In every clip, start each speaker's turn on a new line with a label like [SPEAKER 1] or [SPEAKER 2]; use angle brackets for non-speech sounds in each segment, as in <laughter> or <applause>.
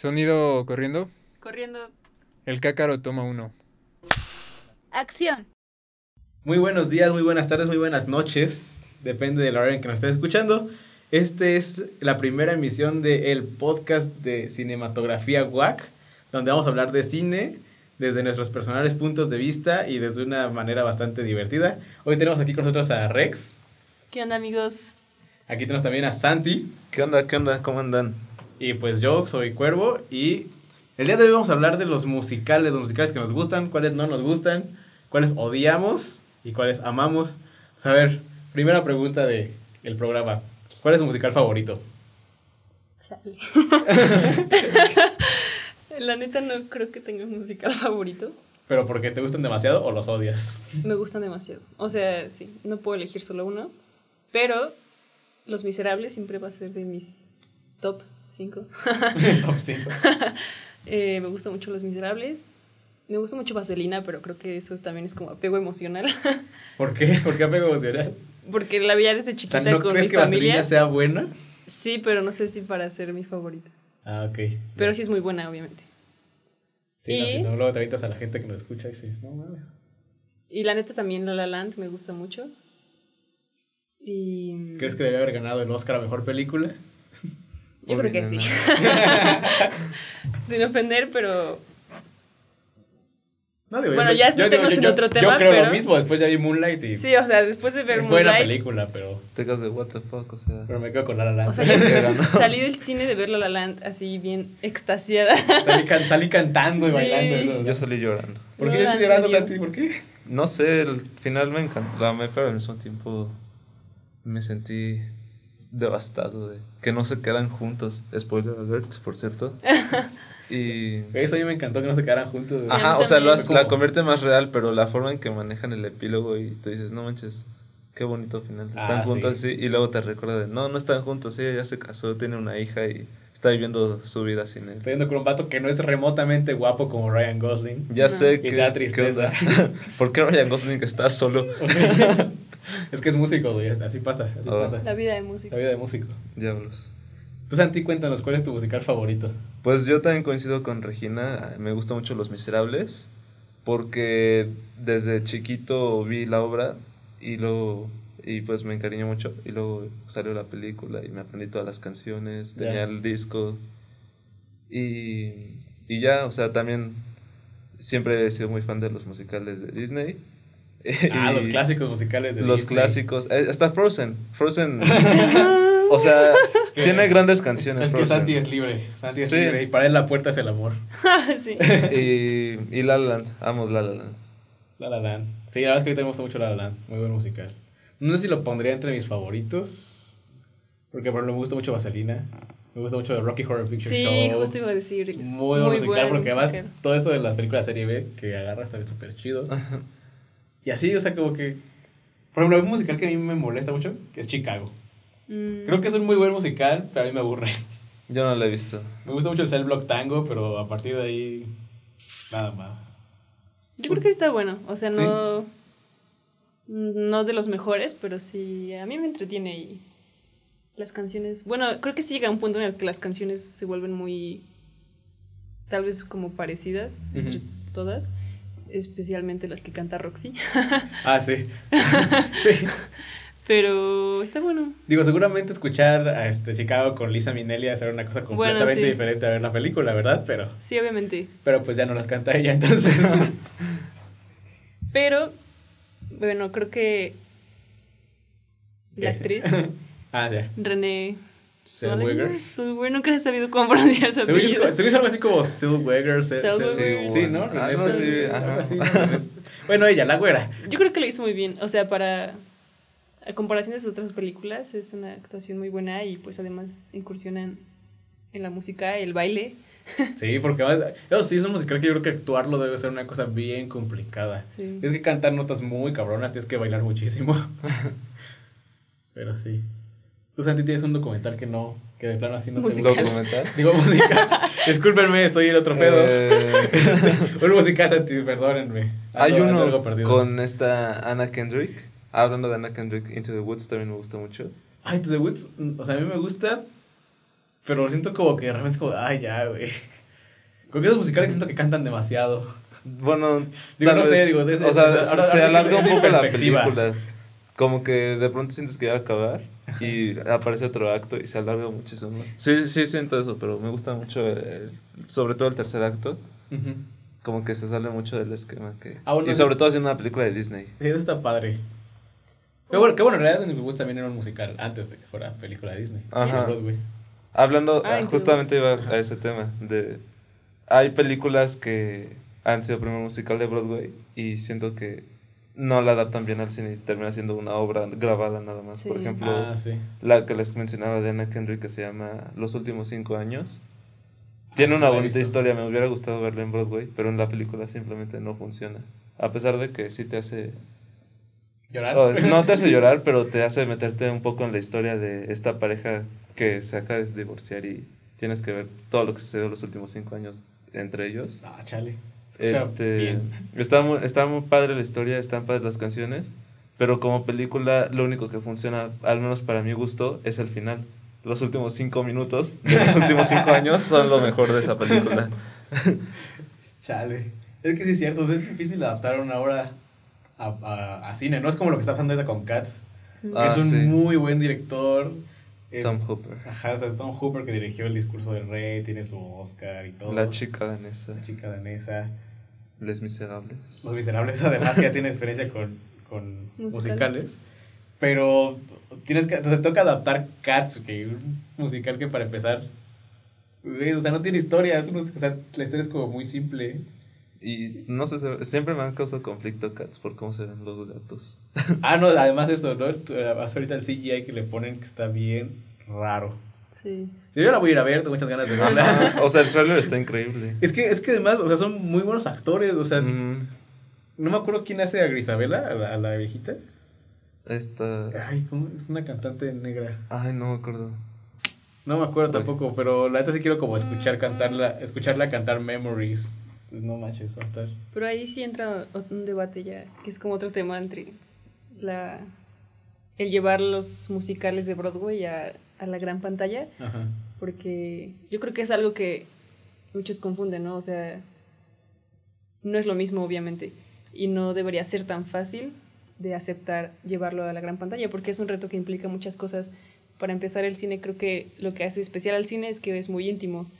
[SPEAKER 1] Sonido corriendo.
[SPEAKER 2] Corriendo.
[SPEAKER 1] El cácaro toma uno.
[SPEAKER 3] Acción.
[SPEAKER 4] Muy buenos días, muy buenas tardes, muy buenas noches. Depende de la hora en que nos estés escuchando. Este es la primera emisión del podcast de cinematografía WAC, donde vamos a hablar de cine desde nuestros personales puntos de vista y desde una manera bastante divertida. Hoy tenemos aquí con nosotros a Rex.
[SPEAKER 2] ¿Qué onda, amigos?
[SPEAKER 4] Aquí tenemos también a Santi.
[SPEAKER 5] ¿Qué onda? ¿Qué onda? ¿Cómo andan?
[SPEAKER 4] Y pues yo soy Cuervo y el día de hoy vamos a hablar de los musicales, los musicales que nos gustan, cuáles no nos gustan, cuáles odiamos y cuáles amamos. A ver, primera pregunta de el programa. ¿Cuál es tu musical favorito?
[SPEAKER 2] Chale. <laughs> La neta no creo que tenga un musical favorito.
[SPEAKER 4] ¿Pero porque te gustan demasiado o los odias?
[SPEAKER 2] Me gustan demasiado. O sea, sí, no puedo elegir solo uno. Pero Los Miserables siempre va a ser de mis top 5. <laughs>
[SPEAKER 4] Top 5. <laughs>
[SPEAKER 2] Eh, me gusta mucho Los Miserables. Me gusta mucho Vaselina, pero creo que eso también es como apego emocional. <laughs>
[SPEAKER 4] ¿Por qué? ¿Por qué apego emocional?
[SPEAKER 2] Porque la veía desde
[SPEAKER 4] O
[SPEAKER 2] chiquita
[SPEAKER 4] sea, ¿no
[SPEAKER 2] con
[SPEAKER 4] crees
[SPEAKER 2] mi
[SPEAKER 4] que
[SPEAKER 2] familia.
[SPEAKER 4] Vaselina sea buena?
[SPEAKER 2] Sí, pero no sé si para ser mi favorita.
[SPEAKER 4] Ah, ok.
[SPEAKER 2] Pero sí es muy buena, obviamente.
[SPEAKER 4] Sí, no,
[SPEAKER 2] y-
[SPEAKER 4] si no, luego te a la gente que nos escucha y dices, no mames.
[SPEAKER 2] Y la neta también La La Land me gusta mucho. Y
[SPEAKER 4] ¿Crees que debe haber ganado el Oscar a Mejor Película?
[SPEAKER 2] Yo creo que sí. <laughs> Sin ofender, pero
[SPEAKER 4] No, digo,
[SPEAKER 2] Bueno,
[SPEAKER 4] yo-
[SPEAKER 2] ya
[SPEAKER 4] yo-
[SPEAKER 2] metemos
[SPEAKER 4] yo-
[SPEAKER 2] en
[SPEAKER 4] yo-
[SPEAKER 2] otro
[SPEAKER 4] Yo
[SPEAKER 2] tema,
[SPEAKER 4] creo lo
[SPEAKER 2] pero-
[SPEAKER 4] mismo, después ya vi Moonlight y
[SPEAKER 2] sí, o sea, después de ver
[SPEAKER 4] es buena
[SPEAKER 2] Moonlight,
[SPEAKER 4] película, pero,
[SPEAKER 5] Te quedas de what the fuck, o sea.
[SPEAKER 4] pero me quedo con La La Land.
[SPEAKER 2] o sea, ya <laughs> <laughs> salí del cine de ver La La Land así bien extasiada.
[SPEAKER 4] salí, can- salí cantando y
[SPEAKER 2] Sí.
[SPEAKER 4] bailando. ¿no?
[SPEAKER 5] Yo salí llorando.
[SPEAKER 4] ¿Por qué
[SPEAKER 2] en
[SPEAKER 4] llorando. Tati? ¿Por qué?
[SPEAKER 5] No sé, el final me encantó. Pero al mismo tiempo me sentí devastado de que no se quedan juntos. Spoiler alert, por cierto. <laughs> Y.
[SPEAKER 4] Eso a mí me encantó que no se quedaran juntos.
[SPEAKER 5] Ajá, o sea, lo la convierte más real, pero la forma en que manejan el epílogo y tú dices, no manches, qué bonito final. Están
[SPEAKER 4] Ah,
[SPEAKER 5] juntos
[SPEAKER 4] sí.
[SPEAKER 5] así, y luego te recuerda de, no, no están juntos, ella ya se casó, tiene una hija y está viviendo su vida sin él.
[SPEAKER 4] Estoy viendo con un vato que no es remotamente guapo como Ryan Gosling.
[SPEAKER 5] Ya sé
[SPEAKER 4] Y
[SPEAKER 5] que.
[SPEAKER 4] da
[SPEAKER 5] ¿qué
[SPEAKER 4] tristeza. <laughs>
[SPEAKER 5] ¿Por qué Ryan Gosling está solo? <laughs> <laughs>
[SPEAKER 4] es que es músico, güey. Así pasa. Así
[SPEAKER 5] Oh.
[SPEAKER 4] pasa.
[SPEAKER 2] La vida de música.
[SPEAKER 4] La vida de músico.
[SPEAKER 5] Diablos.
[SPEAKER 4] Tú, Santi, cuéntanos, ¿cuál es tu musical favorito?
[SPEAKER 5] Pues yo también coincido con Regina, me gustan mucho Los Miserables, porque desde chiquito vi la obra y luego, y pues me encariñé mucho, y luego salió la película y me aprendí todas las canciones, tenía el disco, y, y ya, o sea, también siempre he sido muy fan de los musicales de Disney. <laughs>
[SPEAKER 4] Ah, los clásicos musicales de
[SPEAKER 5] Los
[SPEAKER 4] Disney.
[SPEAKER 5] clásicos, eh, hasta Frozen, Frozen, <laughs> o sea, <laughs>
[SPEAKER 4] que-
[SPEAKER 5] tiene grandes canciones.
[SPEAKER 4] Es que
[SPEAKER 5] Frozen.
[SPEAKER 4] Santi es libre. Santi es
[SPEAKER 5] Sí.
[SPEAKER 4] libre. Y para él la puerta es el amor.
[SPEAKER 2] sí.
[SPEAKER 5] y, y La La Land, amo La La Land.
[SPEAKER 4] La La Land. Sí, la verdad es que a mí también me gusta mucho La La Land. Muy buen musical. No sé si lo pondría entre mis favoritos. Porque por ejemplo me gusta mucho Vaselina. Me gusta mucho Rocky Horror Picture
[SPEAKER 2] Sí,
[SPEAKER 4] Show.
[SPEAKER 2] justo iba a decir. que es
[SPEAKER 4] Muy buen musical
[SPEAKER 2] buen
[SPEAKER 4] porque además
[SPEAKER 2] musical.
[SPEAKER 4] todo esto de las películas de serie B que agarra está súper chido. Y así, o sea, como que... Por ejemplo, hay un musical que a mí me molesta mucho, que es Chicago.
[SPEAKER 2] Mm,
[SPEAKER 4] Creo que es un muy buen musical, pero a mí me aburre.
[SPEAKER 5] Yo no la he visto.
[SPEAKER 4] Me gusta mucho el Cell Block Tango, pero a partir de ahí... Nada más.
[SPEAKER 2] Yo creo que está bueno. O sea, no. No de los mejores, pero sí. A mí me entretiene y. Las canciones. Bueno, creo que sí llega un punto en el que las canciones se vuelven muy. Tal vez como parecidas entre todas. Especialmente las que canta Roxy. <laughs>
[SPEAKER 4] Ah, sí. <laughs> sí.
[SPEAKER 2] Pero está bueno.
[SPEAKER 4] Digo, seguramente escuchar a este Chicago con Lisa Minnelli hacer una cosa
[SPEAKER 2] Bueno,
[SPEAKER 4] completamente
[SPEAKER 2] sí.
[SPEAKER 4] diferente a ver la película, ¿verdad? Pero,
[SPEAKER 2] Sí, obviamente.
[SPEAKER 4] pero pues ya no las canta ella, entonces. <laughs>
[SPEAKER 2] Pero. Bueno, creo que. La actriz.
[SPEAKER 4] ah, ya.
[SPEAKER 2] René.
[SPEAKER 4] Zellweger.
[SPEAKER 2] Zellweger, nunca he sabido cómo pronunciar su apellido.
[SPEAKER 4] según yo es algo así como Zellweger. Se-
[SPEAKER 2] Zellweger.
[SPEAKER 4] se- Sí, ¿no? Bueno, ella, la güera.
[SPEAKER 2] Yo creo que lo hizo muy bien. O sea, para. A comparación de sus otras películas, es una actuación muy buena y pues además incursionan en la música, el baile. <laughs>
[SPEAKER 4] Sí, porque eso sí es un musical que yo creo que actuarlo debe ser una cosa bien complicada.
[SPEAKER 2] Sí.
[SPEAKER 4] Tienes que cantar notas muy cabronas, tienes que bailar muchísimo. <laughs> Pero sí. Tú, Santi, tienes un documental que no, que de plano así no te
[SPEAKER 2] Musical.
[SPEAKER 4] gusta.
[SPEAKER 5] ¿Documental?
[SPEAKER 4] Digo musical. <laughs> Discúlpenme, estoy en otro pedo.
[SPEAKER 5] Eh, <laughs>
[SPEAKER 4] un musical, Santi, perdónenme.
[SPEAKER 5] hay
[SPEAKER 4] Ando-
[SPEAKER 5] uno con esta Anna Kendrick. Hablando de Anna Kendrick, Into the Woods también me gusta mucho.
[SPEAKER 4] Ay, To The Woods, o sea, a mí me gusta, Pero siento como que realmente es como, ay, ya, güey. Con esos musicales siento que cantan demasiado.
[SPEAKER 5] Bueno,
[SPEAKER 4] Digo, no sé,
[SPEAKER 5] vez-
[SPEAKER 4] digo, desde-
[SPEAKER 5] o sea,
[SPEAKER 4] ahora- ahora
[SPEAKER 5] se
[SPEAKER 4] que
[SPEAKER 5] alarga
[SPEAKER 4] es
[SPEAKER 5] un poco la película. Como que de pronto sientes que va a acabar y aparece otro acto y se alarga muchísimo más. Sí, sí siento eso, pero me gusta mucho, el- sobre todo el tercer acto, como que se sale mucho del esquema que...
[SPEAKER 4] Ah, bueno,
[SPEAKER 5] y sobre todo haciendo una película de Disney.
[SPEAKER 4] Sí, eso está padre. Qué bueno, qué bueno, en realidad the Woods también era un musical antes de que fuera película de Disney.
[SPEAKER 5] Ajá.
[SPEAKER 4] Broadway.
[SPEAKER 5] Hablando,
[SPEAKER 2] Ah,
[SPEAKER 5] ah, justamente iba a ese tema, de... Hay películas que han sido primer musical de Broadway y siento que no la adaptan bien al cine y termina siendo una obra grabada nada más. Por ejemplo,
[SPEAKER 4] Ah, sí.
[SPEAKER 5] la que les mencionaba de Anna Kendrick que se llama Los últimos cinco años. Tiene
[SPEAKER 4] Ah,
[SPEAKER 5] una
[SPEAKER 4] no
[SPEAKER 5] bonita
[SPEAKER 4] visto.
[SPEAKER 5] historia, me hubiera gustado verla en Broadway, pero en la película simplemente no funciona. A pesar de que sí te hace...
[SPEAKER 4] ¿Llorar?
[SPEAKER 5] oh, no te hace <laughs> llorar, pero te hace meterte un poco en la historia de esta pareja que se acaba de divorciar y tienes que ver todo lo que sucedió los últimos cinco años entre ellos.
[SPEAKER 4] Ah, chale.
[SPEAKER 5] Este, está, muy, está muy padre la historia, están padres las canciones, pero como película lo único que funciona, al menos para mi gusto, es el final. Los últimos cinco minutos de los últimos cinco <laughs> años son lo mejor de esa película. <laughs>
[SPEAKER 4] Chale. Es que sí es cierto, es difícil adaptar una obra a, a, a cine. No es como lo que está pasando ahorita con Cats. que
[SPEAKER 5] Ah,
[SPEAKER 4] es un
[SPEAKER 5] sí.
[SPEAKER 4] muy buen director. Eh,
[SPEAKER 5] Tom Hooper.
[SPEAKER 4] Ajá, o sea, es Tom Hooper que dirigió el discurso del rey, tiene su Oscar y todo.
[SPEAKER 5] La chica danesa.
[SPEAKER 4] La chica danesa.
[SPEAKER 5] Les Miserables.
[SPEAKER 4] Los Miserables, <laughs> además, que ya tiene experiencia con, con musicales.
[SPEAKER 2] Musicales.
[SPEAKER 4] Pero tienes que, te toca adaptar Cats, que un musical que para empezar, o sea, no tiene historia. Es un- o sea, la historia es como muy simple.
[SPEAKER 5] Y no sé, siempre me han causado conflicto Cats por cómo se ven los gatos. <laughs>
[SPEAKER 4] Ah, no, además eso, ¿no? Ahorita el CGI que le ponen que está bien raro.
[SPEAKER 2] Sí.
[SPEAKER 4] Yo la voy a ir a ver, tengo muchas ganas de verla.
[SPEAKER 5] o sea, el trailer está increíble.
[SPEAKER 4] es que, es que además, o sea, son muy buenos actores, o sea,
[SPEAKER 5] Mm,
[SPEAKER 4] no me acuerdo quién hace a Grisabela, a la, a la viejita.
[SPEAKER 5] esta...
[SPEAKER 4] Ay, ¿cómo? Es una cantante negra.
[SPEAKER 5] Ay, no me acuerdo.
[SPEAKER 4] No me acuerdo tampoco, pero la neta sí quiero como escuchar cantarla, escucharla cantar Memories. Pues no manches, va a estar.
[SPEAKER 2] Pero ahí sí entra un debate ya, que es como otro tema entre la el llevar los musicales de Broadway a, a la gran pantalla,
[SPEAKER 4] Ajá.
[SPEAKER 2] porque yo creo que es algo que muchos confunden, ¿no? O sea, no es lo mismo, obviamente, y no debería ser tan fácil de aceptar llevarlo a la gran pantalla, porque es un reto que implica muchas cosas. Para empezar, el cine creo que lo que hace especial al cine es que es muy íntimo.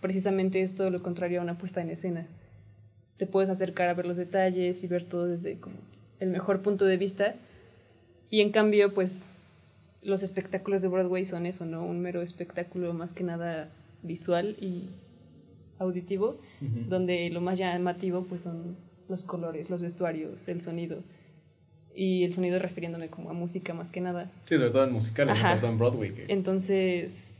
[SPEAKER 2] Precisamente es todo lo contrario a una puesta en escena. Te puedes acercar a ver los detalles y ver todo desde como el mejor punto de vista. Y en cambio, pues los espectáculos de Broadway son eso, ¿no? Un mero espectáculo más que nada visual y auditivo, donde lo más llamativo pues son los colores, los vestuarios, el sonido. Y el sonido refiriéndome como a música más que nada.
[SPEAKER 4] Sí, sobre todo en musicales,
[SPEAKER 2] Ajá.
[SPEAKER 4] sobre todo en Broadway. que-
[SPEAKER 2] Entonces,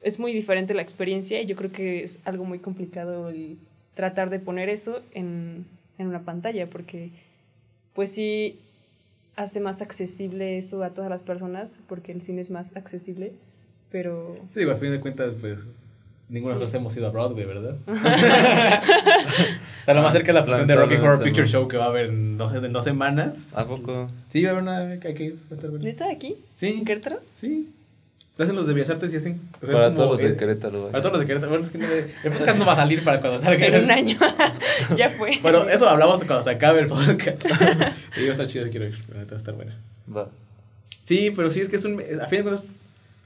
[SPEAKER 2] es muy diferente la experiencia y yo creo que es algo muy complicado el tratar de poner eso en, en una pantalla, porque pues sí hace más accesible eso a todas las personas, porque el cine es más accesible, pero
[SPEAKER 4] Sí, digo, a fin de cuentas, pues ninguno de
[SPEAKER 2] Sí.
[SPEAKER 4] nosotros hemos ido a Broadway, ¿verdad? <laughs> o sea, lo más cerca es la función de Rocky Horror Picture. Show que va a haber en dos, en dos semanas.
[SPEAKER 5] ¿A poco?
[SPEAKER 4] Sí, va a haber una que hay que ir, va a estar bueno.
[SPEAKER 2] ¿neta aquí?
[SPEAKER 4] Sí,
[SPEAKER 2] ¿En Querétaro?
[SPEAKER 4] sí. Lo hacen los de Bellas Artes y hacen.
[SPEAKER 5] Para
[SPEAKER 4] como,
[SPEAKER 5] todos los de Querétaro. vaya.
[SPEAKER 4] Para todos los de Querétaro. Bueno, es que no, el podcast no va a salir para cuando salga.
[SPEAKER 2] En un año. <laughs> ya fue.
[SPEAKER 4] Bueno, eso hablamos cuando se acabe el podcast. y digo, está chido, quiero ir. Va a estar buena.
[SPEAKER 5] Va.
[SPEAKER 4] Sí, pero sí es que es un. A fin de cuentas.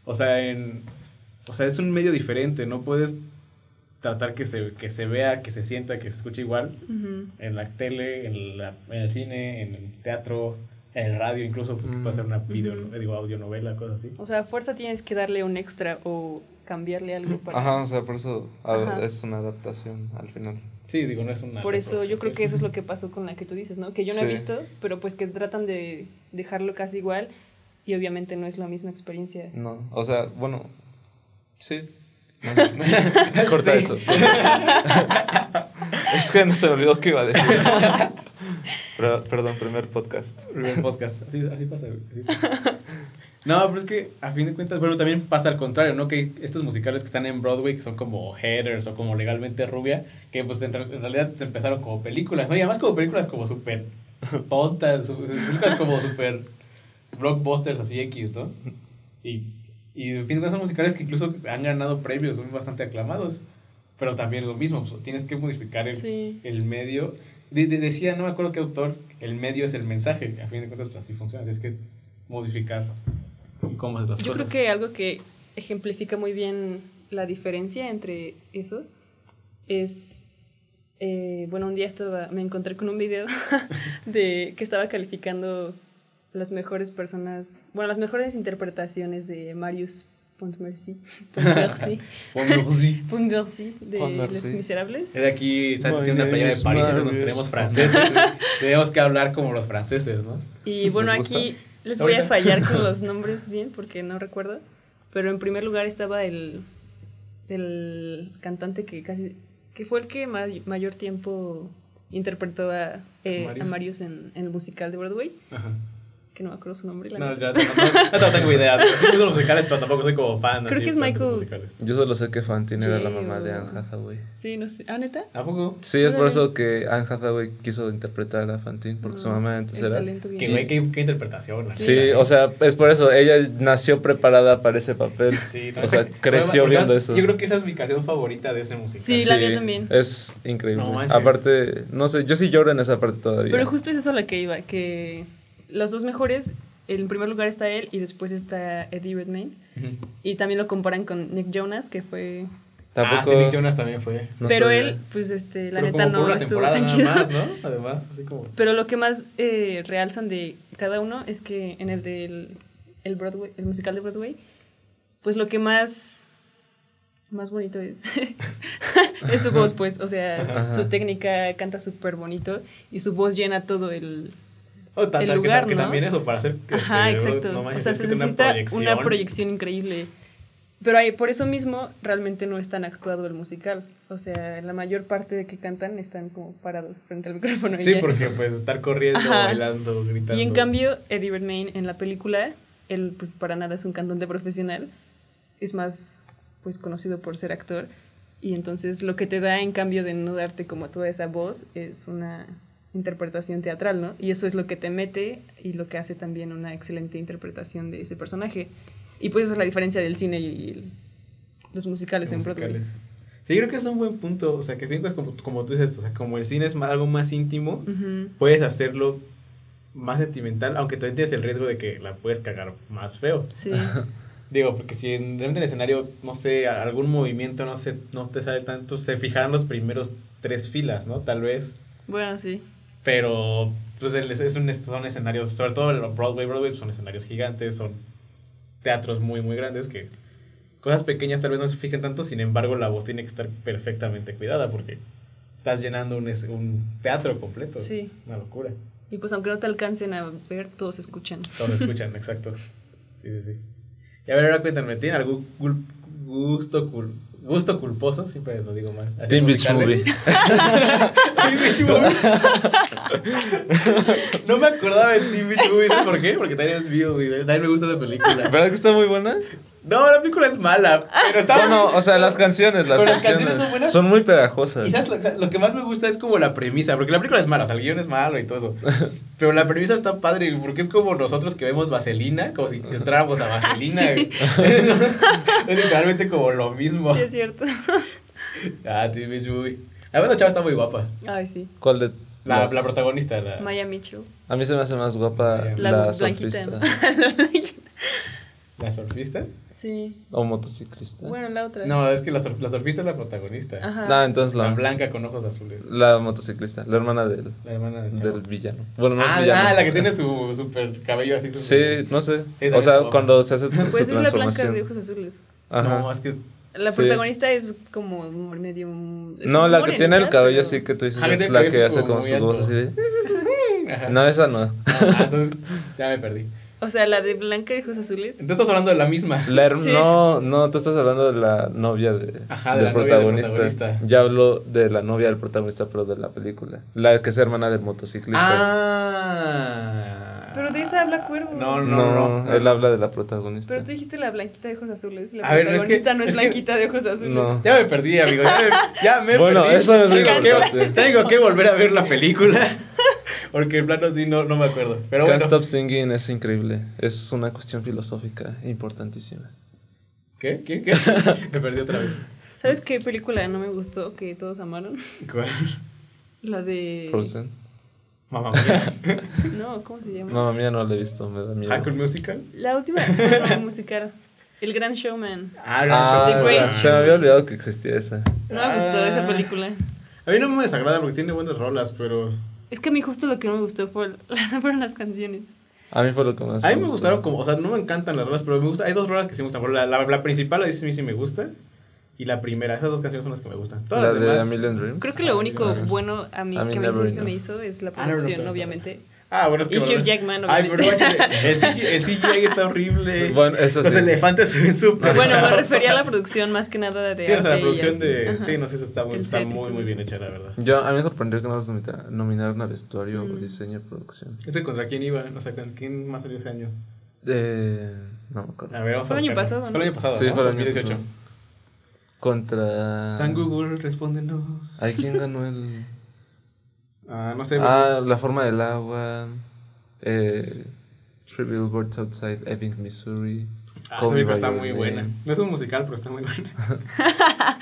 [SPEAKER 4] O sea, en. O sea, es un medio diferente. No puedes tratar que se, que se vea, que se sienta, que se escuche igual. En la tele, en, la, en el cine, en el teatro, el radio, incluso, porque
[SPEAKER 5] Mm.
[SPEAKER 4] puede ser una video,
[SPEAKER 2] Ujú.
[SPEAKER 4] digo, audionovela, cosas así.
[SPEAKER 2] O sea, a fuerza tienes que darle un extra o cambiarle algo para...
[SPEAKER 5] Ajá, o sea, por eso es una adaptación al final.
[SPEAKER 4] Sí, digo, no es una.
[SPEAKER 2] Por eso yo creo que eso es lo que pasó con la que tú dices, ¿no? Que yo no he
[SPEAKER 5] Sí.
[SPEAKER 2] visto, pero pues que tratan de dejarlo casi igual y obviamente no es la misma experiencia.
[SPEAKER 5] No, o sea, bueno, sí. <laughs> <laughs> Corta
[SPEAKER 4] Sí.
[SPEAKER 5] eso. <laughs> es que no se me olvidó qué iba a decir. Pero, perdón, primer podcast.
[SPEAKER 4] Primer podcast. Así, así pasa, güey, así pasa. No, pero es que a fin de cuentas, bueno, también pasa al contrario, ¿no? Que estos musicales que están en Broadway, que son como headers o como legalmente rubia, que pues en, en realidad se empezaron como películas, ¿no? Y además como películas como súper tontas, películas como súper blockbusters así X, ¿no? Y Y en fin, son musicales que incluso han ganado premios, son bastante aclamados. Pero también lo mismo, pues, tienes que modificar el,
[SPEAKER 2] Sí.
[SPEAKER 4] el medio. De- de- decía, no me acuerdo qué autor, el medio es el mensaje. A fin de cuentas, pues así funciona. Tienes que modificar cómo hacer las
[SPEAKER 2] Yo creo
[SPEAKER 4] cosas.
[SPEAKER 2] que algo que ejemplifica muy bien la diferencia entre eso es, eh, bueno, un día estaba, me encontré con un video <laughs> de que estaba calificando las mejores personas, bueno, las mejores interpretaciones de Marius
[SPEAKER 4] Bueno, sí.
[SPEAKER 2] Pontmercy de
[SPEAKER 5] Pontmercy.
[SPEAKER 2] Los Miserables.
[SPEAKER 4] Es de aquí, Santi
[SPEAKER 5] My
[SPEAKER 4] tiene una playa de París y nos creemos franceses. Tenemos que hablar como los franceses, ¿no?
[SPEAKER 2] Y bueno, aquí les voy a fallar con <laughs> los nombres bien porque no recuerdo. Pero en primer lugar estaba el, el cantante que casi que fue el que ma- mayor tiempo interpretó a, eh, a
[SPEAKER 4] Marius.
[SPEAKER 2] Marius en, en el musical de Broadway,
[SPEAKER 4] Ajá.
[SPEAKER 2] Que no me acuerdo su nombre. la
[SPEAKER 4] No, ya, no, no, no tengo idea. Sí me gustan los musicales, pero tampoco soy como fan.
[SPEAKER 2] Creo
[SPEAKER 4] así,
[SPEAKER 2] que es Michael-.
[SPEAKER 5] Yo solo sé que Fantine era la mamá de Anne Hathaway.
[SPEAKER 2] Sí, no sé. ¿Ah, neta?
[SPEAKER 4] ¿A poco?
[SPEAKER 5] Sí, es por eso que Anne Hathaway quiso interpretar a Fantine, porque su
[SPEAKER 2] No,
[SPEAKER 5] mamá antes
[SPEAKER 2] el
[SPEAKER 5] era.
[SPEAKER 2] talento bien.
[SPEAKER 4] Que güey, qué, qué interpretación.
[SPEAKER 5] Sí, o sea, es por eso, ella nació preparada para ese papel.
[SPEAKER 4] Sí, no,
[SPEAKER 5] o sea, creció viendo eso.
[SPEAKER 4] Yo creo que esa es mi canción favorita de ese musical.
[SPEAKER 2] Sí, la mía también.
[SPEAKER 5] Es increíble. Aparte, no sé, yo sí lloro en esa parte todavía.
[SPEAKER 2] Pero justo es eso a la que iba, que los dos mejores, en primer lugar está él y después está Eddie Redmayne.
[SPEAKER 4] Ujú.
[SPEAKER 2] Y también lo comparan con Nick Jonas, que fue...
[SPEAKER 4] Ah,
[SPEAKER 5] Tampoco.
[SPEAKER 4] sí, Nick Jonas también fue.
[SPEAKER 5] no
[SPEAKER 2] pero
[SPEAKER 5] sabía.
[SPEAKER 2] él, pues este, la
[SPEAKER 4] Pero
[SPEAKER 2] neta
[SPEAKER 4] como por
[SPEAKER 2] no
[SPEAKER 4] una
[SPEAKER 2] estuvo
[SPEAKER 4] temporada
[SPEAKER 2] tan
[SPEAKER 4] nada
[SPEAKER 2] chido.
[SPEAKER 4] más, ¿no? <laughs> Además, así como...
[SPEAKER 2] Pero lo que más eh, realzan de cada uno es que en el del el Broadway, el musical de Broadway, pues lo que más más bonito es <laughs> es su voz, pues, o sea,
[SPEAKER 5] Ajá.
[SPEAKER 2] su técnica canta súper bonito y su voz llena todo el <laughs>
[SPEAKER 4] Oh, tan-
[SPEAKER 2] el
[SPEAKER 4] que,
[SPEAKER 2] lugar,
[SPEAKER 4] que
[SPEAKER 2] ¿no?
[SPEAKER 4] también eso, para hacer...
[SPEAKER 2] Ajá,
[SPEAKER 4] este,
[SPEAKER 2] exacto.
[SPEAKER 4] no
[SPEAKER 2] o sea, se
[SPEAKER 4] que tiene
[SPEAKER 2] necesita una proyección increíble. Pero ahí, por eso mismo, realmente no es tan actuado el musical. O sea, la mayor parte de que cantan están como parados frente al <laughs> micrófono.
[SPEAKER 4] Sí, porque pues estar corriendo,
[SPEAKER 2] Ajá.
[SPEAKER 4] bailando, gritando.
[SPEAKER 2] Y en cambio, Eddie Redmayne en la película, él pues para nada es un cantante <laughs> profesional, es más pues conocido por ser actor y entonces lo que te da en cambio de no darte como toda esa voz es una interpretación teatral, ¿no? Y eso es lo que te mete y lo que hace también una excelente interpretación de ese personaje. Y pues esa es la diferencia del cine y el- los musicales, en Broadway.
[SPEAKER 4] musicales. Sí, creo que es un buen punto. O sea, que fíjate, como, como tú dices, o sea, como el cine es algo más íntimo, puedes hacerlo más sentimental, aunque también tienes el riesgo de que la puedes cagar más feo.
[SPEAKER 2] Sí. <laughs>
[SPEAKER 4] Digo, porque si en, realmente en el escenario, no sé, algún movimiento no, sé, no te sale tanto, se fijarán los primeros tres filas, ¿no? Tal vez.
[SPEAKER 2] bueno, sí.
[SPEAKER 4] Pero, pues es un, son escenarios, sobre todo el Broadway, Broadway son escenarios gigantes, son teatros muy, muy grandes que cosas pequeñas tal vez no se fijen tanto, sin embargo la voz tiene que estar perfectamente cuidada porque estás llenando un, un teatro completo.
[SPEAKER 2] Sí.
[SPEAKER 4] Una locura.
[SPEAKER 2] Y pues aunque no te alcancen a ver, todos escuchan.
[SPEAKER 4] Todos escuchan, exacto. Sí, sí, sí. Y a ver, ahora cuéntame, ¿tienen algún gusto, cul- gusto culposo? Siempre lo digo mal.
[SPEAKER 5] Teen Beach. Movie.
[SPEAKER 4] Teen Beach Movie. no me acordaba de Teen Beach Movie, ¿sabes por qué? Porque también es mío, güey. También me gusta esa película.
[SPEAKER 5] ¿Verdad que está muy buena?
[SPEAKER 4] No, la película es mala, pero está
[SPEAKER 5] Bueno, o sea, las canciones, las canciones,
[SPEAKER 4] son buenas.
[SPEAKER 5] son muy pegajosas.
[SPEAKER 4] Lo, lo que más me gusta es como la premisa, porque la película es mala, o sea, el guion es malo y todo eso. <laughs> Pero la premisa está padre, porque es como nosotros que vemos Vaselina, como si entráramos a Vaselina. <laughs> <laughs> es literalmente como lo mismo.
[SPEAKER 2] Sí, es cierto.
[SPEAKER 4] Ah, Beach Movie. Además, la chava está muy guapa.
[SPEAKER 2] Ay, sí.
[SPEAKER 5] ¿Cuál de
[SPEAKER 4] La, la protagonista, la...
[SPEAKER 2] Maya Mitchell.
[SPEAKER 5] A mí se me hace más guapa
[SPEAKER 4] La
[SPEAKER 5] la,
[SPEAKER 2] blanquita.
[SPEAKER 4] ¿La surfista?
[SPEAKER 2] Sí.
[SPEAKER 5] o motociclista.
[SPEAKER 2] Bueno, la otra.
[SPEAKER 4] No, es que la, sur- la surfista es la protagonista.
[SPEAKER 2] Ajá.
[SPEAKER 5] No, entonces
[SPEAKER 4] La
[SPEAKER 5] la,
[SPEAKER 4] blanca con ojos azules.
[SPEAKER 5] la motociclista, la hermana del,
[SPEAKER 4] La hermana del
[SPEAKER 5] villano. Bueno, no
[SPEAKER 4] ah,
[SPEAKER 5] es villano.
[SPEAKER 4] ah, la que tiene su super cabello así. súper-
[SPEAKER 5] Sí, no sé. O sea, cuando se hace
[SPEAKER 2] Pues
[SPEAKER 5] su
[SPEAKER 2] es la blanca
[SPEAKER 5] transformación.
[SPEAKER 2] de ojos azules.
[SPEAKER 5] Ajá.
[SPEAKER 4] No, es que...
[SPEAKER 2] La
[SPEAKER 5] Sí.
[SPEAKER 2] protagonista es como medio. es
[SPEAKER 5] No, la que tiene el cabello
[SPEAKER 2] pero-
[SPEAKER 5] así que tú dices,
[SPEAKER 4] Ah,
[SPEAKER 5] es la que hace
[SPEAKER 4] como
[SPEAKER 5] su voz así de...
[SPEAKER 4] Ajá. <laughs>
[SPEAKER 5] No, esa no.
[SPEAKER 4] Ah, entonces ya me perdí.
[SPEAKER 2] O sea, la de blanca de ojos azules.
[SPEAKER 4] Entonces estamos hablando de la misma.
[SPEAKER 5] La her-
[SPEAKER 2] Sí.
[SPEAKER 5] No, no, tú estás hablando de la novia de,
[SPEAKER 4] Ajá, de
[SPEAKER 5] del
[SPEAKER 4] la novia del
[SPEAKER 5] protagonista.
[SPEAKER 4] protagonista.
[SPEAKER 5] Ya hablo de la novia del protagonista, pero de la película. La que es hermana del motociclista.
[SPEAKER 4] Ah.
[SPEAKER 2] Pero de esa habla Cuervo.
[SPEAKER 4] No, no,
[SPEAKER 5] no,
[SPEAKER 4] no.
[SPEAKER 5] él habla de la protagonista.
[SPEAKER 2] Pero tú dijiste la blanquita de ojos azules. La
[SPEAKER 4] A ver, es
[SPEAKER 2] protagonista
[SPEAKER 4] que-
[SPEAKER 2] no es,
[SPEAKER 4] es que-
[SPEAKER 2] blanquita de ojos azules.
[SPEAKER 5] No.
[SPEAKER 4] Ya me perdí, amigo. Ya me, ya me
[SPEAKER 5] Bueno,
[SPEAKER 4] perdí.
[SPEAKER 5] eso es lo
[SPEAKER 4] tengo, que, tengo que volver a ver la película. <laughs> Porque en plano sí no, no me acuerdo. Pero
[SPEAKER 5] Can't
[SPEAKER 4] bueno.
[SPEAKER 5] Stop Singing es increíble. Es una cuestión filosófica importantísima.
[SPEAKER 4] ¿Qué? ¿Qué? ¿Qué? <laughs> Me perdí otra vez.
[SPEAKER 2] ¿Sabes qué película no me gustó que todos amaron?
[SPEAKER 4] ¿Cuál?
[SPEAKER 2] La de.
[SPEAKER 5] Frozen.
[SPEAKER 4] Mamá mía. <laughs>
[SPEAKER 2] No, ¿cómo se llama?
[SPEAKER 5] Mamma mía no la he visto, me da miedo.
[SPEAKER 4] School Musical.
[SPEAKER 2] La última no, musical. El Gran Showman.
[SPEAKER 4] Ah,
[SPEAKER 5] Ah,
[SPEAKER 2] The Greatest
[SPEAKER 5] se me había olvidado que existía esa.
[SPEAKER 2] No me gustó
[SPEAKER 4] Ah.
[SPEAKER 2] esa película.
[SPEAKER 4] A mí no me desagrada porque tiene buenas rolas, pero.
[SPEAKER 2] Es que a mí justo lo que no me gustó fue, <laughs> fueron las canciones.
[SPEAKER 5] A mí fue lo que más
[SPEAKER 4] A mí me
[SPEAKER 5] gustó.
[SPEAKER 4] gustaron como. O sea, no me encantan las rolas, pero me gusta. Hay dos rolas que sí me gustan. Por La, la, la principal, la dice a mí sí me gusta. Y la primera, esas dos canciones son las que me gustan. Todas
[SPEAKER 5] La
[SPEAKER 4] las
[SPEAKER 5] de A
[SPEAKER 4] demás.
[SPEAKER 5] Million Dreams.
[SPEAKER 2] Creo que lo único
[SPEAKER 5] Ah.
[SPEAKER 2] bueno a mí
[SPEAKER 5] A mí
[SPEAKER 2] que me se me hizo es la producción, obviamente.
[SPEAKER 4] Ah, bueno, es que.
[SPEAKER 2] Y Hugh Jackman,
[SPEAKER 4] Ay, pero el, CGI, el <laughs> CGI está horrible.
[SPEAKER 5] Bueno, eso
[SPEAKER 4] Los
[SPEAKER 5] sí.
[SPEAKER 4] elefantes se ven súper.
[SPEAKER 2] Bueno, me refería a la producción más que nada de
[SPEAKER 4] Sí, o sea, la producción de. Sí, no sé, eso está, muy, está muy, muy bien hecha, la verdad.
[SPEAKER 5] Yo, a mí me sorprendió que no los nomina- nominaron a vestuario o
[SPEAKER 2] Mm.
[SPEAKER 5] diseño y producción.
[SPEAKER 4] ¿Este contra quién iba? Sé, ¿con ¿quién más salió ese año?
[SPEAKER 5] Eh, no me acuerdo.
[SPEAKER 4] A ver, vamos
[SPEAKER 2] Fue el año pasado, ¿no?
[SPEAKER 4] Fue el año pasado.
[SPEAKER 5] Sí,
[SPEAKER 4] ¿no?
[SPEAKER 5] fue el año
[SPEAKER 4] 2018.
[SPEAKER 5] pasado. Contra.
[SPEAKER 4] San Google, respóndenos.
[SPEAKER 5] ¿Ay, quién ganó el.?
[SPEAKER 4] Ah, no sé.
[SPEAKER 5] Ah, La forma del agua. Eh, Three Billboards Outside Ebbing, Missouri.
[SPEAKER 4] Ah, esa película está muy
[SPEAKER 5] Name.
[SPEAKER 4] buena. No es un musical, pero está muy buena. <laughs>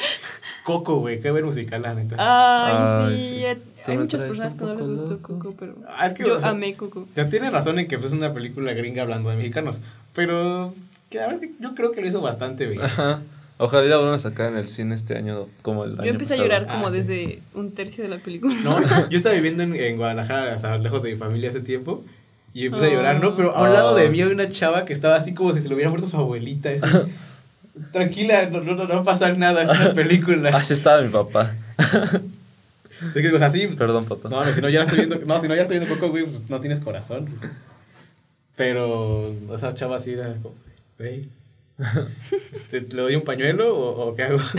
[SPEAKER 4] Coco, güey, qué buen musical, la neta.
[SPEAKER 2] Ay,
[SPEAKER 5] Ay,
[SPEAKER 2] sí.
[SPEAKER 5] sí.
[SPEAKER 2] Hay muchas personas que no les gustó
[SPEAKER 5] loco.
[SPEAKER 2] Coco, pero
[SPEAKER 4] Ah, es que,
[SPEAKER 2] yo
[SPEAKER 4] o sea,
[SPEAKER 2] amé Coco.
[SPEAKER 4] Sea, tiene razón en que pues, es una película gringa hablando de mexicanos. Pero que la verdad yo creo que lo hizo bastante bien.
[SPEAKER 5] Ajá. Ojalá la vuelvan a sacar en el cine este año como el año
[SPEAKER 2] Yo empecé a llorar
[SPEAKER 4] Ah,
[SPEAKER 2] como
[SPEAKER 4] sí.
[SPEAKER 2] desde un tercio de la película.
[SPEAKER 4] No, <laughs> yo estaba viviendo en, en Guadalajara, o sea, lejos de mi familia hace tiempo. Y empecé a llorar, ¿no? Pero a un
[SPEAKER 5] Ah.
[SPEAKER 4] lado de mí había una chava que estaba así como si se le hubiera muerto su abuelita. así, <laughs> Tranquila, no, no, no va a pasar nada en la <laughs> película.
[SPEAKER 5] Así estaba mi papá.
[SPEAKER 4] Es que, o sea, sí,
[SPEAKER 5] Perdón, papá.
[SPEAKER 4] No, no, si no ya estoy viendo, no, si no ya estoy viendo Coco, güey, pues no tienes corazón. Pero esa chava así era como, güey, este, ¿le doy un pañuelo o, o qué hago? <laughs>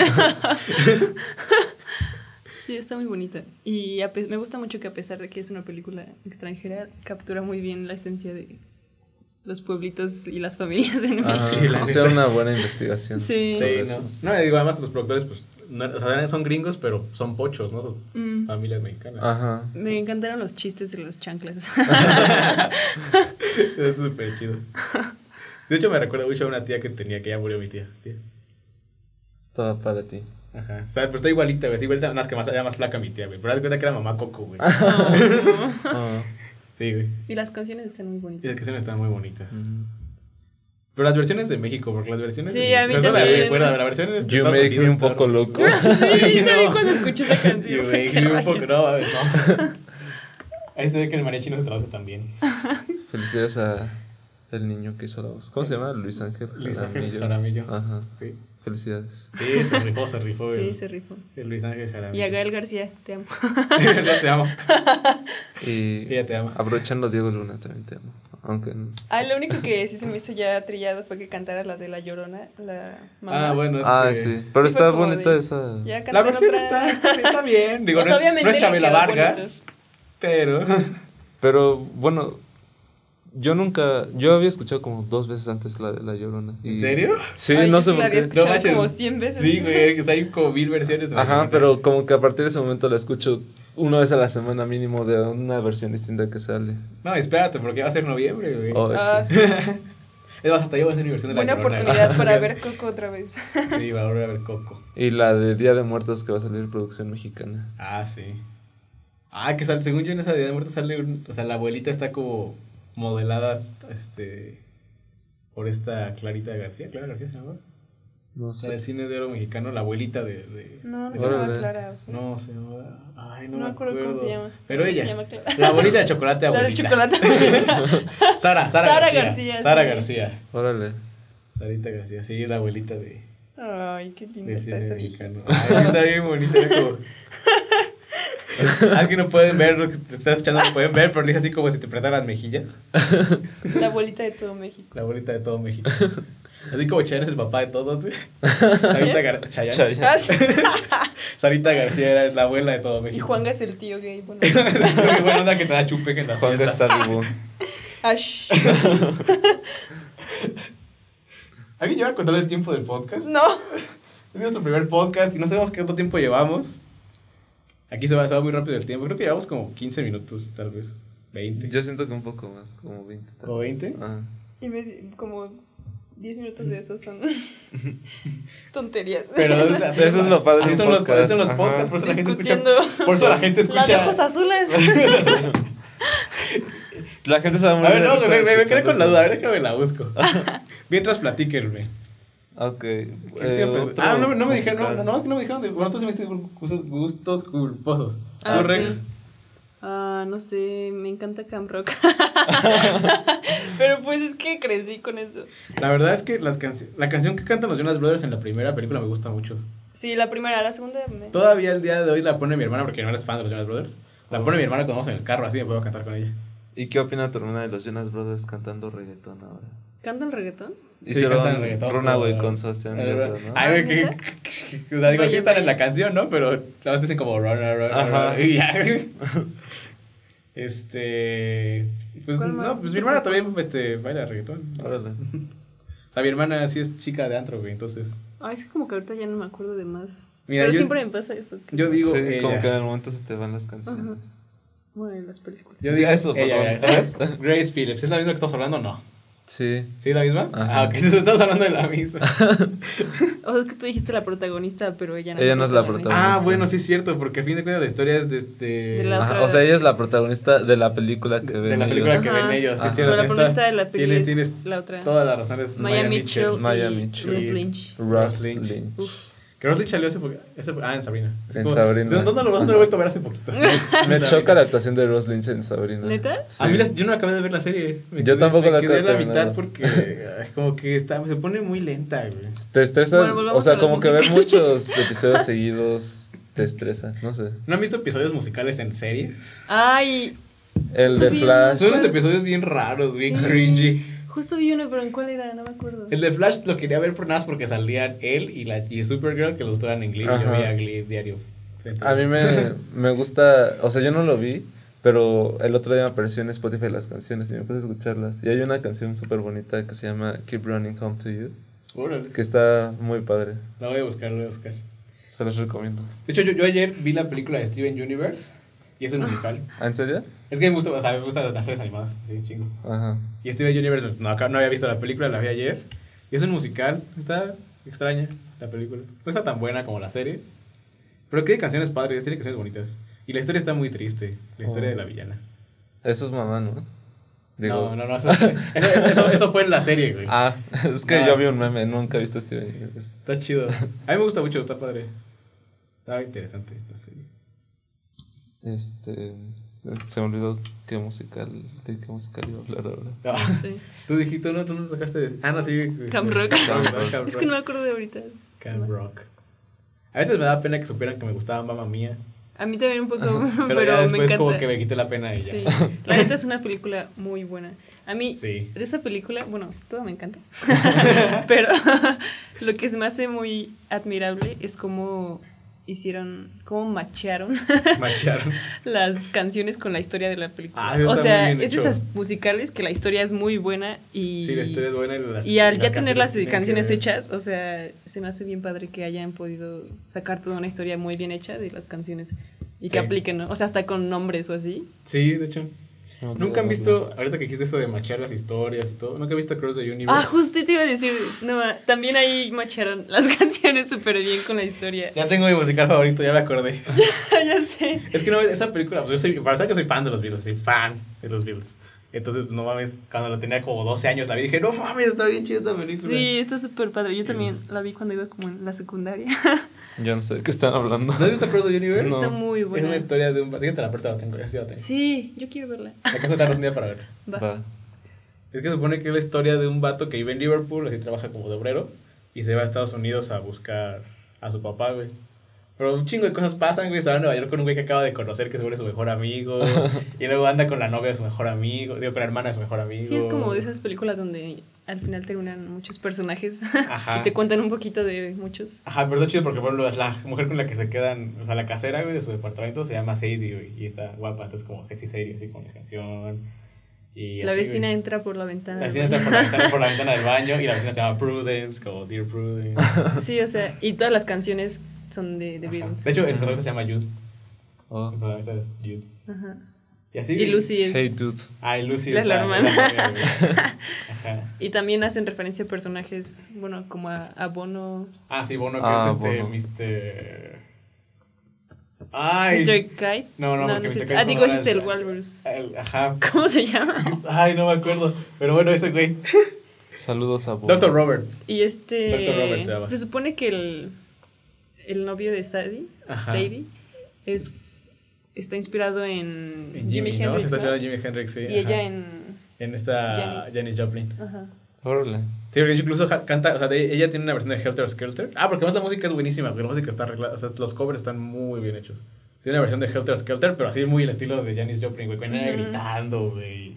[SPEAKER 2] Sí, está muy bonita. Y a me gusta mucho que a pesar de que es una película extranjera, captura muy bien la esencia de los pueblitos y las familias en. México.
[SPEAKER 4] Sí, la
[SPEAKER 5] una buena investigación.
[SPEAKER 2] Sí.
[SPEAKER 4] Sí, no. No, digo, además los productores, pues, no, o sea, son gringos, pero son pochos, ¿no? Son
[SPEAKER 2] Mm.
[SPEAKER 4] familias mexicanas.
[SPEAKER 5] Ajá.
[SPEAKER 2] Me encantaron los chistes de las chanclas. <laughs> <laughs>
[SPEAKER 4] es súper chido. De hecho, me recuerda mucho a una tía que tenía, que ya murió mi tía. tía.
[SPEAKER 5] Estaba para ti.
[SPEAKER 4] Ajá. O sea, pero está igualita, güey. Igualita, nada más que más, era más flaca mi tía, güey. Pero haz cuenta que era mamá Coco, güey. <laughs> <laughs>
[SPEAKER 5] Ah.
[SPEAKER 4] Sí, güey.
[SPEAKER 2] y las canciones están muy
[SPEAKER 4] Y
[SPEAKER 2] bonitas.
[SPEAKER 4] las canciones están muy bonitas.
[SPEAKER 5] Mm.
[SPEAKER 4] Pero las versiones de México, porque las versiones
[SPEAKER 2] Sí,
[SPEAKER 4] de
[SPEAKER 2] a mí
[SPEAKER 4] Perdón,
[SPEAKER 2] también.
[SPEAKER 4] recuerda, la de
[SPEAKER 5] You
[SPEAKER 4] Estados
[SPEAKER 5] make
[SPEAKER 4] Unidos
[SPEAKER 5] me un poco loco. <laughs>
[SPEAKER 2] Sí, también
[SPEAKER 4] no.
[SPEAKER 2] cuando escucho esa canción.
[SPEAKER 4] You
[SPEAKER 2] fue
[SPEAKER 4] make
[SPEAKER 2] que
[SPEAKER 4] me un poco, no, a ver, no. Ahí se ve que el mariachi no se traduce tan bien.
[SPEAKER 5] Felicidades a el niño que hizo la voz. ¿Cómo se llama? Luis Ángel
[SPEAKER 4] Luis Ángel
[SPEAKER 5] Jaramillo.
[SPEAKER 4] Jaramillo.
[SPEAKER 5] Ajá.
[SPEAKER 4] Sí.
[SPEAKER 5] Felicidades.
[SPEAKER 4] Sí, se rifó, se rifó.
[SPEAKER 2] Sí,
[SPEAKER 4] el,
[SPEAKER 2] se rifó.
[SPEAKER 4] el Luis Ángel Jaramillo.
[SPEAKER 2] Y a Gael García, te amo. <laughs>
[SPEAKER 4] De verdad te amo. <laughs>
[SPEAKER 5] Y
[SPEAKER 4] Ella te ama.
[SPEAKER 5] aprovechando Diego Luna también te amo. Aunque no.
[SPEAKER 2] Ah, lo único que sí se me hizo ya trillado fue que cantara la de La Llorona, la mamá.
[SPEAKER 4] Ah, bueno, es
[SPEAKER 5] Ah,
[SPEAKER 4] que...
[SPEAKER 5] sí. Pero
[SPEAKER 2] Sí
[SPEAKER 5] está bonita
[SPEAKER 2] de-
[SPEAKER 5] esa.
[SPEAKER 2] Ya
[SPEAKER 4] La versión
[SPEAKER 2] otra.
[SPEAKER 4] está, está, está bien. Digo,
[SPEAKER 2] Pues
[SPEAKER 4] no,
[SPEAKER 2] obviamente
[SPEAKER 4] no es Chabela Vargas, pero...
[SPEAKER 5] Pero bueno, yo nunca. Yo había escuchado como dos veces antes la de La Llorona. y-
[SPEAKER 4] ¿En serio?
[SPEAKER 5] Sí,
[SPEAKER 2] Ay,
[SPEAKER 5] no
[SPEAKER 2] yo
[SPEAKER 5] sé
[SPEAKER 2] sí la
[SPEAKER 5] por
[SPEAKER 2] había
[SPEAKER 5] qué.
[SPEAKER 2] escuchado
[SPEAKER 4] manches.
[SPEAKER 2] como 100 veces.
[SPEAKER 4] Sí, güey, que hay como mil versiones. de la
[SPEAKER 5] Ajá, pero como que a partir de ese momento la escucho una vez a la semana mínimo de una versión distinta que sale.
[SPEAKER 4] No, espérate, porque va a ser noviembre, güey.
[SPEAKER 5] Oh,
[SPEAKER 2] Ah,
[SPEAKER 5] sí.
[SPEAKER 2] sí. <laughs>
[SPEAKER 4] Es más, hasta yo voy a hacer mi versión de la
[SPEAKER 2] Buena
[SPEAKER 4] Llorona.
[SPEAKER 2] oportunidad <laughs> para ver Coco otra vez. <laughs>
[SPEAKER 4] Sí, va a volver a ver Coco.
[SPEAKER 5] Y la de Día de Muertos que va a salir producción mexicana.
[SPEAKER 4] Ah, sí. Ah, que sale, según yo en esa Día de Muertos sale, un- o sea, la abuelita está como modelada, este, por esta Clarita García, Clara García se llama.
[SPEAKER 5] No sé.
[SPEAKER 4] cine de oro mexicano, la abuelita de... de-
[SPEAKER 2] No, no
[SPEAKER 4] de-
[SPEAKER 2] se llama. Clara. o sea.
[SPEAKER 4] No, se llama... Ay, no,
[SPEAKER 2] No me acuerdo cómo se llama.
[SPEAKER 4] Pero
[SPEAKER 2] Se
[SPEAKER 4] ella,
[SPEAKER 2] llama Clara.
[SPEAKER 4] la abuelita de chocolate
[SPEAKER 2] La
[SPEAKER 4] abuelita.
[SPEAKER 2] de chocolate. <laughs>
[SPEAKER 4] Sara, Sara,
[SPEAKER 2] Sara
[SPEAKER 4] García.
[SPEAKER 2] García,
[SPEAKER 4] Sara
[SPEAKER 2] sí.
[SPEAKER 4] García.
[SPEAKER 5] Órale.
[SPEAKER 4] Sarita García, sí, es la abuelita de...
[SPEAKER 2] Ay, qué linda
[SPEAKER 4] de
[SPEAKER 2] está esa
[SPEAKER 4] mexicano. Ay, está bien bonita. como- <laughs> <laughs> Alguien no pueden ver lo que te está escuchando, no pueden ver, pero le dice así como si te apretaran las mejillas.
[SPEAKER 2] La abuelita de todo México.
[SPEAKER 4] La abuelita de todo México. Así como Chayanne es el papá de todos, güey. <laughs> Sarita, Gar Chayanne.
[SPEAKER 2] Ah. <laughs>
[SPEAKER 4] Sarita García era la abuela de todo
[SPEAKER 2] Y
[SPEAKER 4] México.
[SPEAKER 2] Juanga es el tío gay. Bueno.
[SPEAKER 4] Qué buena onda que te da chupe que en la
[SPEAKER 5] Juan
[SPEAKER 4] fiesta.
[SPEAKER 5] está vivo.
[SPEAKER 2] Ash.
[SPEAKER 4] ¿Alguien lleva contando el tiempo del podcast?
[SPEAKER 2] No.
[SPEAKER 4] Es nuestro primer podcast y no sabemos cuánto tiempo llevamos. Aquí se va, se va muy rápido el tiempo. Creo que llevamos como 15 minutos, tal vez. 20.
[SPEAKER 5] Yo siento que un poco más, como 20. tal
[SPEAKER 4] ¿Como
[SPEAKER 5] vez.
[SPEAKER 4] 20?
[SPEAKER 5] Ah.
[SPEAKER 2] Y me, como 10 minutos de eso son <laughs> tonterías.
[SPEAKER 4] Pero o sea,
[SPEAKER 5] Eso es lo padre de
[SPEAKER 4] son los, son los
[SPEAKER 5] Ajá.
[SPEAKER 4] podcasts, por eso la gente escucha. Por eso la gente escucha.
[SPEAKER 2] ojos azules. <laughs>
[SPEAKER 5] La gente se va a
[SPEAKER 4] A
[SPEAKER 5] morir
[SPEAKER 4] ver,
[SPEAKER 5] de
[SPEAKER 4] no, me, me, me quedé con la
[SPEAKER 5] eso.
[SPEAKER 4] duda, a ver, déjame la busco. <laughs> Mientras platíquenme.
[SPEAKER 5] Ok.
[SPEAKER 4] ¿Qué
[SPEAKER 5] eh, otro
[SPEAKER 4] ah, no, no me dijeron, no, no, es que no me dijeron de, bueno, tú dijiste gustos, gustos culposos.
[SPEAKER 2] Ah,
[SPEAKER 4] ¿Tú, Rex?
[SPEAKER 2] sí. Ah, no sé, me encanta Camp Rock. <laughs> Pero pues es que crecí con eso.
[SPEAKER 4] La verdad es que las canci- la canción que cantan los Jonas Brothers en la primera película me gusta mucho.
[SPEAKER 2] Sí, la primera, la segunda me...
[SPEAKER 4] Todavía el día de hoy la pone mi hermana, porque mi hermana es fan de los Jonas Brothers. La pone mi hermana cuando vamos en el carro, así me puedo cantar con ella.
[SPEAKER 5] ¿Y qué opina tu hermana de los Jonas Brothers cantando reggaetón ahora?
[SPEAKER 2] ¿Cantan reggaetón?
[SPEAKER 4] Sí,
[SPEAKER 5] Hicieron
[SPEAKER 4] reggaetón,
[SPEAKER 5] Runaway con Sebastián Yatra, ¿no?
[SPEAKER 4] Ay, güey, que, o sea, digo, sí están en la canción, ¿no? Pero la verdad dicen como run, run, run,
[SPEAKER 5] Ajá.
[SPEAKER 4] run, y ya. <laughs> Este. Pues,
[SPEAKER 2] ¿Cuál
[SPEAKER 4] no,
[SPEAKER 2] más?
[SPEAKER 4] pues mi hermana también este, baila reggaetón.
[SPEAKER 5] Órale.
[SPEAKER 4] O sea, mi hermana sí es chica de antro, güey, entonces.
[SPEAKER 2] Ay, es que como que ahorita ya no me acuerdo de más.
[SPEAKER 4] Mira,
[SPEAKER 2] Pero
[SPEAKER 4] yo-
[SPEAKER 2] siempre me pasa eso. que-
[SPEAKER 4] Yo digo.
[SPEAKER 5] sí,
[SPEAKER 4] ella.
[SPEAKER 5] como que en el momento se te van las canciones.
[SPEAKER 2] Ajá. Bueno, en las películas.
[SPEAKER 4] Yo digo
[SPEAKER 5] Eso,
[SPEAKER 4] ella,
[SPEAKER 5] perdón.
[SPEAKER 4] ¿sabes? Grace Phillips. ¿Es la misma que estamos hablando o no?
[SPEAKER 5] Sí.
[SPEAKER 4] ¿Sí, la misma?
[SPEAKER 5] Ajá.
[SPEAKER 4] Ah, ok, <laughs> entonces estamos hablando de la misma. <laughs>
[SPEAKER 2] O sea, es que tú dijiste la protagonista, pero ella no.
[SPEAKER 5] Ella no es la
[SPEAKER 2] protagonista.
[SPEAKER 4] ah, bueno, sí es cierto, porque a fin de cuentas la historia es de este.
[SPEAKER 2] De la
[SPEAKER 5] Ajá,
[SPEAKER 2] otra-
[SPEAKER 5] O sea, ella es la protagonista de la película que
[SPEAKER 4] de
[SPEAKER 5] ven
[SPEAKER 4] la película
[SPEAKER 5] ellos.
[SPEAKER 4] que
[SPEAKER 2] Ajá.
[SPEAKER 4] ven ellos. Sí, es
[SPEAKER 2] Pero
[SPEAKER 4] cierto,
[SPEAKER 2] la
[SPEAKER 4] esta-
[SPEAKER 2] protagonista de la
[SPEAKER 4] tienes-
[SPEAKER 2] es
[SPEAKER 4] tienes
[SPEAKER 2] la otra.
[SPEAKER 4] Toda la razón es
[SPEAKER 2] Maya Mitchell,
[SPEAKER 5] Maya
[SPEAKER 2] y
[SPEAKER 5] Mitchell.
[SPEAKER 2] Ross
[SPEAKER 4] Y-
[SPEAKER 2] Lynch.
[SPEAKER 5] Ross
[SPEAKER 4] Lynch.
[SPEAKER 5] Lynch.
[SPEAKER 4] Que Ross Lynch salió hace poco. hace po- Ah, en Sabrina. Es
[SPEAKER 5] En
[SPEAKER 4] como-
[SPEAKER 5] Sabrina.
[SPEAKER 4] ¿De ¿Dónde lo, dónde lo he vuelto a ver hace poquito? <laughs> <laughs>
[SPEAKER 5] Me choca la actuación de Ross Lynch en Sabrina.
[SPEAKER 2] ¿Neta?
[SPEAKER 5] Sí.
[SPEAKER 4] A mí las- yo no acabé de ver la serie. Me
[SPEAKER 5] Yo
[SPEAKER 4] quedé-
[SPEAKER 5] tampoco
[SPEAKER 4] me
[SPEAKER 5] la
[SPEAKER 4] quedé
[SPEAKER 5] acabo
[SPEAKER 4] a la
[SPEAKER 5] de
[SPEAKER 4] mitad porque como que está, se pone muy lenta, güey.
[SPEAKER 5] Te estresa,
[SPEAKER 2] Bueno,
[SPEAKER 5] o sea, como que ver muchos <laughs> episodios seguidos te estresa, no sé.
[SPEAKER 4] ¿No han visto episodios musicales en series?
[SPEAKER 2] Ay,
[SPEAKER 5] El de
[SPEAKER 2] Sí,
[SPEAKER 5] Flash,
[SPEAKER 4] Son unos episodios bien raros, bien
[SPEAKER 2] Sí.
[SPEAKER 4] cringy.
[SPEAKER 2] Justo vi uno, pero ¿en cuál era? No me acuerdo.
[SPEAKER 4] El de Flash lo quería ver por nada más porque salían él y, la, y Supergirl que los estaban en Glee. y Yo
[SPEAKER 5] Ajá.
[SPEAKER 4] veía Glee diario.
[SPEAKER 5] a mí me, <laughs> me gusta, o sea, yo no lo vi, pero el otro día me apareció en Spotify las canciones y me puse a escucharlas. Y hay una canción súper bonita que se llama Keep Running Home to You,
[SPEAKER 4] Órale.
[SPEAKER 5] que está muy padre.
[SPEAKER 4] La voy a buscar, la voy a buscar.
[SPEAKER 5] Se los recomiendo.
[SPEAKER 4] De hecho, yo, yo ayer vi la película de Steven Universe y es un musical.
[SPEAKER 5] ¿Ah, ¿En serio?
[SPEAKER 4] Es que me gusta, o sea, me gustan las series animadas, sí, chingo.
[SPEAKER 5] Ajá.
[SPEAKER 4] Y Steven Universe, no, acá no había visto la película, la vi ayer. Y es un musical, está extraña la película. No está tan buena como la serie. Pero tiene canciones padres, tiene canciones bonitas. Y la historia está muy triste, la historia
[SPEAKER 5] Oh.
[SPEAKER 4] de la villana.
[SPEAKER 5] Eso es mamá, ¿no?
[SPEAKER 4] no, no, no, eso, <laughs> eso, eso- eso fue en la serie, güey.
[SPEAKER 5] Ah, es que
[SPEAKER 4] No.
[SPEAKER 5] yo vi un meme, nunca he visto Steven Universe.
[SPEAKER 4] Está chido. A mí me gusta mucho, está padre. Está interesante la serie.
[SPEAKER 5] Este. Se me olvidó qué musical. ¿De qué musical iba a hablar ahora?
[SPEAKER 4] Ah. Tú dijiste, no, tú no dejaste de... Ah, no, sí.
[SPEAKER 2] Camp Rock.
[SPEAKER 4] Camp Rock. <laughs>
[SPEAKER 2] Es que no me acuerdo de ahorita.
[SPEAKER 4] Camp Rock. A veces me da pena que supieran que me gustaba Mamma Mía.
[SPEAKER 2] A mí también un poco, <laughs>
[SPEAKER 4] Pero,
[SPEAKER 2] pero,
[SPEAKER 4] ya
[SPEAKER 2] me
[SPEAKER 4] después
[SPEAKER 2] encanta.
[SPEAKER 4] como que me quité la pena y ya.
[SPEAKER 2] Sí, la neta es una película muy buena. A mí,
[SPEAKER 4] Sí.
[SPEAKER 2] de esa película, bueno, todo me encanta. <laughs> Pero lo que se me hace muy admirable es cómo hicieron, cómo machearon
[SPEAKER 4] Macharon. <laughs>
[SPEAKER 2] las canciones con la historia de la película.
[SPEAKER 4] Ah,
[SPEAKER 2] o sea, es de esas musicales que la historia es muy buena y,
[SPEAKER 4] Sí, la historia es buena. Y, las-
[SPEAKER 2] y al
[SPEAKER 4] y
[SPEAKER 2] ya tener las
[SPEAKER 4] que
[SPEAKER 2] canciones hechas, o sea, se me hace bien padre que hayan podido sacar toda una historia muy bien hecha de las canciones y que
[SPEAKER 4] Sí.
[SPEAKER 2] apliquen, ¿no? O sea, hasta con nombres o así.
[SPEAKER 4] Sí, de hecho. Nunca han visto, ahorita que dijiste eso de machear las historias y todo, nunca han visto Cross the Universe.
[SPEAKER 2] Ah, justo te iba a decir, no, también ahí macharon las <laughs> canciones súper bien con la historia.
[SPEAKER 4] Ya tengo mi musical favorito, ya me acordé. <laughs>
[SPEAKER 2] ya sé.
[SPEAKER 4] es que no, esa película, pues yo soy, para saber que soy fan de los Beatles, soy fan de los Beatles. Entonces, no mames, cuando la tenía como 12 años la vi, dije, no mames, está bien chida esta película.
[SPEAKER 2] Sí, está súper padre. Yo también la vi cuando iba como en la secundaria. <laughs>
[SPEAKER 5] Yo no sé de qué están hablando.
[SPEAKER 4] ¿No has visto Cross the Universe?
[SPEAKER 5] No.
[SPEAKER 2] Está muy
[SPEAKER 4] Es una
[SPEAKER 2] buena.
[SPEAKER 4] historia de un... Fíjate, la puerta la tengo, sí la tengo.
[SPEAKER 2] Sí, yo quiero verla.
[SPEAKER 4] Hay que juntarnos un día para verla.
[SPEAKER 2] Va.
[SPEAKER 5] Va.
[SPEAKER 4] Es que se supone que es la historia de un vato que vive en Liverpool, así trabaja como de obrero, y se va a Estados Unidos a buscar a su papá, güey. Pero un chingo de cosas pasan, güey. Se va a Nueva York con un güey que acaba de conocer que se vuelve su mejor amigo. <laughs> y luego anda con la novia de su mejor amigo. Digo, con la hermana de su mejor amigo.
[SPEAKER 2] Sí, es como de esas películas donde al final terminan muchos personajes
[SPEAKER 4] Ajá. <laughs>
[SPEAKER 2] y te cuentan un poquito de muchos.
[SPEAKER 4] Ajá, pero está chido porque, por ejemplo, es la mujer con la que se quedan, o sea, la casera, güey, de su departamento se llama Sadie, güey, y está guapa, entonces como sexy Sadie, así con la canción. Y
[SPEAKER 2] La
[SPEAKER 4] así,
[SPEAKER 2] vecina
[SPEAKER 4] güey.
[SPEAKER 2] entra por la ventana.
[SPEAKER 4] La vecina entra por la, ventana, por la ventana del <laughs> baño y la vecina se llama Prudence, como Dear Prudence.
[SPEAKER 2] Sí, o sea, y todas las canciones son de, de. Beatles.
[SPEAKER 4] De hecho, el protagonista se llama Jude.
[SPEAKER 5] Oh.
[SPEAKER 4] El protagonista es Jude.
[SPEAKER 2] Ajá.
[SPEAKER 4] Y así.
[SPEAKER 2] Y Lucy es...
[SPEAKER 5] Hey dude.
[SPEAKER 4] Ah, y Lucy
[SPEAKER 2] Es la hermana.
[SPEAKER 4] novia, güey. Ajá.
[SPEAKER 2] Y también hacen referencia a personajes, bueno, como a, a Bono,
[SPEAKER 4] Ah, sí, Bono, que
[SPEAKER 5] Ah,
[SPEAKER 4] es este,
[SPEAKER 5] Bono.
[SPEAKER 4] Mr. Ay.
[SPEAKER 2] Mr. Kite.
[SPEAKER 4] No, no, porque Mr. Kite
[SPEAKER 2] Ah,
[SPEAKER 4] no
[SPEAKER 2] digo, es el
[SPEAKER 4] el-
[SPEAKER 2] Walrus.
[SPEAKER 4] El- Ajá.
[SPEAKER 2] ¿Cómo se llama? <laughs>
[SPEAKER 4] Ay, no me acuerdo. Pero bueno, ese güey.
[SPEAKER 5] Saludos a Bono.
[SPEAKER 4] Doctor Robert.
[SPEAKER 2] Y este.
[SPEAKER 4] Dr. Robert se llama.
[SPEAKER 2] se supone que el, el novio de Sadie,
[SPEAKER 4] Ajá.
[SPEAKER 2] Sadie, es, está inspirado en,
[SPEAKER 4] En
[SPEAKER 2] Jimi,
[SPEAKER 4] Jimmy, ¿no? Se
[SPEAKER 2] Hendrix.
[SPEAKER 4] está
[SPEAKER 2] ¿no?
[SPEAKER 4] llamando Jimi Hendrix, sí.
[SPEAKER 2] Y
[SPEAKER 4] ajá.
[SPEAKER 2] ella en.
[SPEAKER 4] En esta
[SPEAKER 2] Janis.
[SPEAKER 4] Joplin.
[SPEAKER 2] Ajá.
[SPEAKER 5] Órale.
[SPEAKER 4] Sí, porque incluso canta, o sea, de- ella tiene una versión de Helter Skelter. Ah, porque además la música es buenísima, porque la música está arreglada, o sea, los covers están muy bien hechos. Tiene una versión de Helter Skelter, pero así muy el estilo de Janis Joplin, güey, con ella gritando, güey.